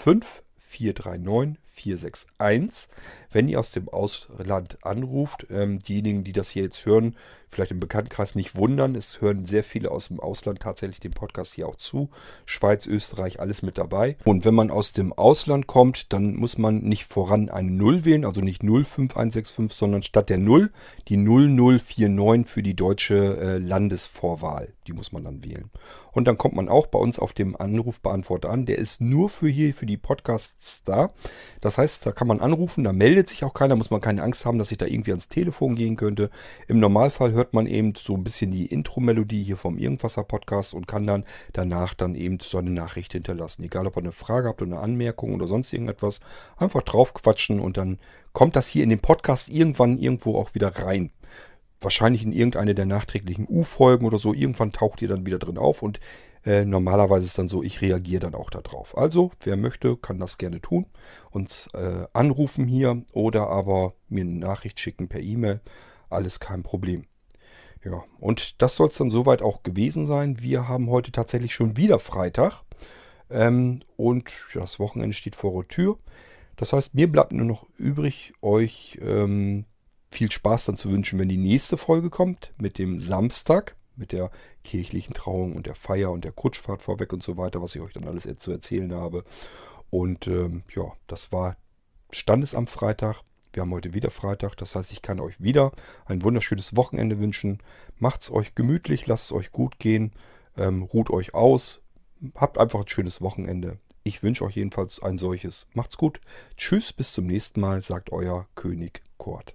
439 461. Wenn ihr aus dem Ausland anruft, ähm, diejenigen, die das hier jetzt hören, vielleicht im Bekanntenkreis nicht wundern. Es hören sehr viele aus dem Ausland tatsächlich den Podcast hier auch zu. Schweiz, Österreich, alles mit dabei. Und wenn man aus dem Ausland kommt, dann muss man nicht voran eine 0 wählen, also nicht 05165, sondern statt der 0 die 0049 für die deutsche äh, Landesvorwahl. Die muss man dann wählen. Und dann kommt man auch bei uns auf dem Anrufbeantworter an. Der ist nur für hier, für die Podcasts da. Heißt, da kann man anrufen, da meldet sich auch keiner, muss man keine Angst haben, dass ich da irgendwie ans Telefon gehen könnte. Im Normalfall hört man eben so ein bisschen die Intro-Melodie hier vom Irgendwasser Podcast und kann dann danach dann eben so eine Nachricht hinterlassen. Egal, ob ihr eine Frage habt oder eine Anmerkung oder sonst irgendetwas, einfach draufquatschen und dann kommt das hier in den Podcast irgendwann irgendwo auch wieder rein wahrscheinlich in irgendeine der nachträglichen U-Folgen oder so. Irgendwann taucht ihr dann wieder drin auf und äh, normalerweise ist dann so, ich reagiere dann auch darauf. Also, wer möchte, kann das gerne tun. Uns äh, anrufen hier oder aber mir eine Nachricht schicken per E-Mail. Alles kein Problem. Ja, und das soll es dann soweit auch gewesen sein. Wir haben heute tatsächlich schon wieder Freitag. Ähm, und das Wochenende steht vor der Tür. Das heißt, mir bleibt nur noch übrig, euch ähm, viel Spaß dann zu wünschen, wenn die nächste Folge kommt mit dem Samstag, mit der kirchlichen Trauung und der Feier und der Kutschfahrt vorweg und so weiter, was ich euch dann alles zu erzählen habe. Und ähm, ja, das war Standesamt Freitag. Wir haben heute wieder Freitag, das heißt, ich kann euch wieder ein wunderschönes Wochenende wünschen. Macht's euch gemütlich, lasst es euch gut gehen, ähm, ruht euch aus, habt einfach ein schönes Wochenende. Ich wünsche euch jedenfalls ein solches. Macht's gut. Tschüss, bis zum nächsten Mal, sagt euer König Kurt.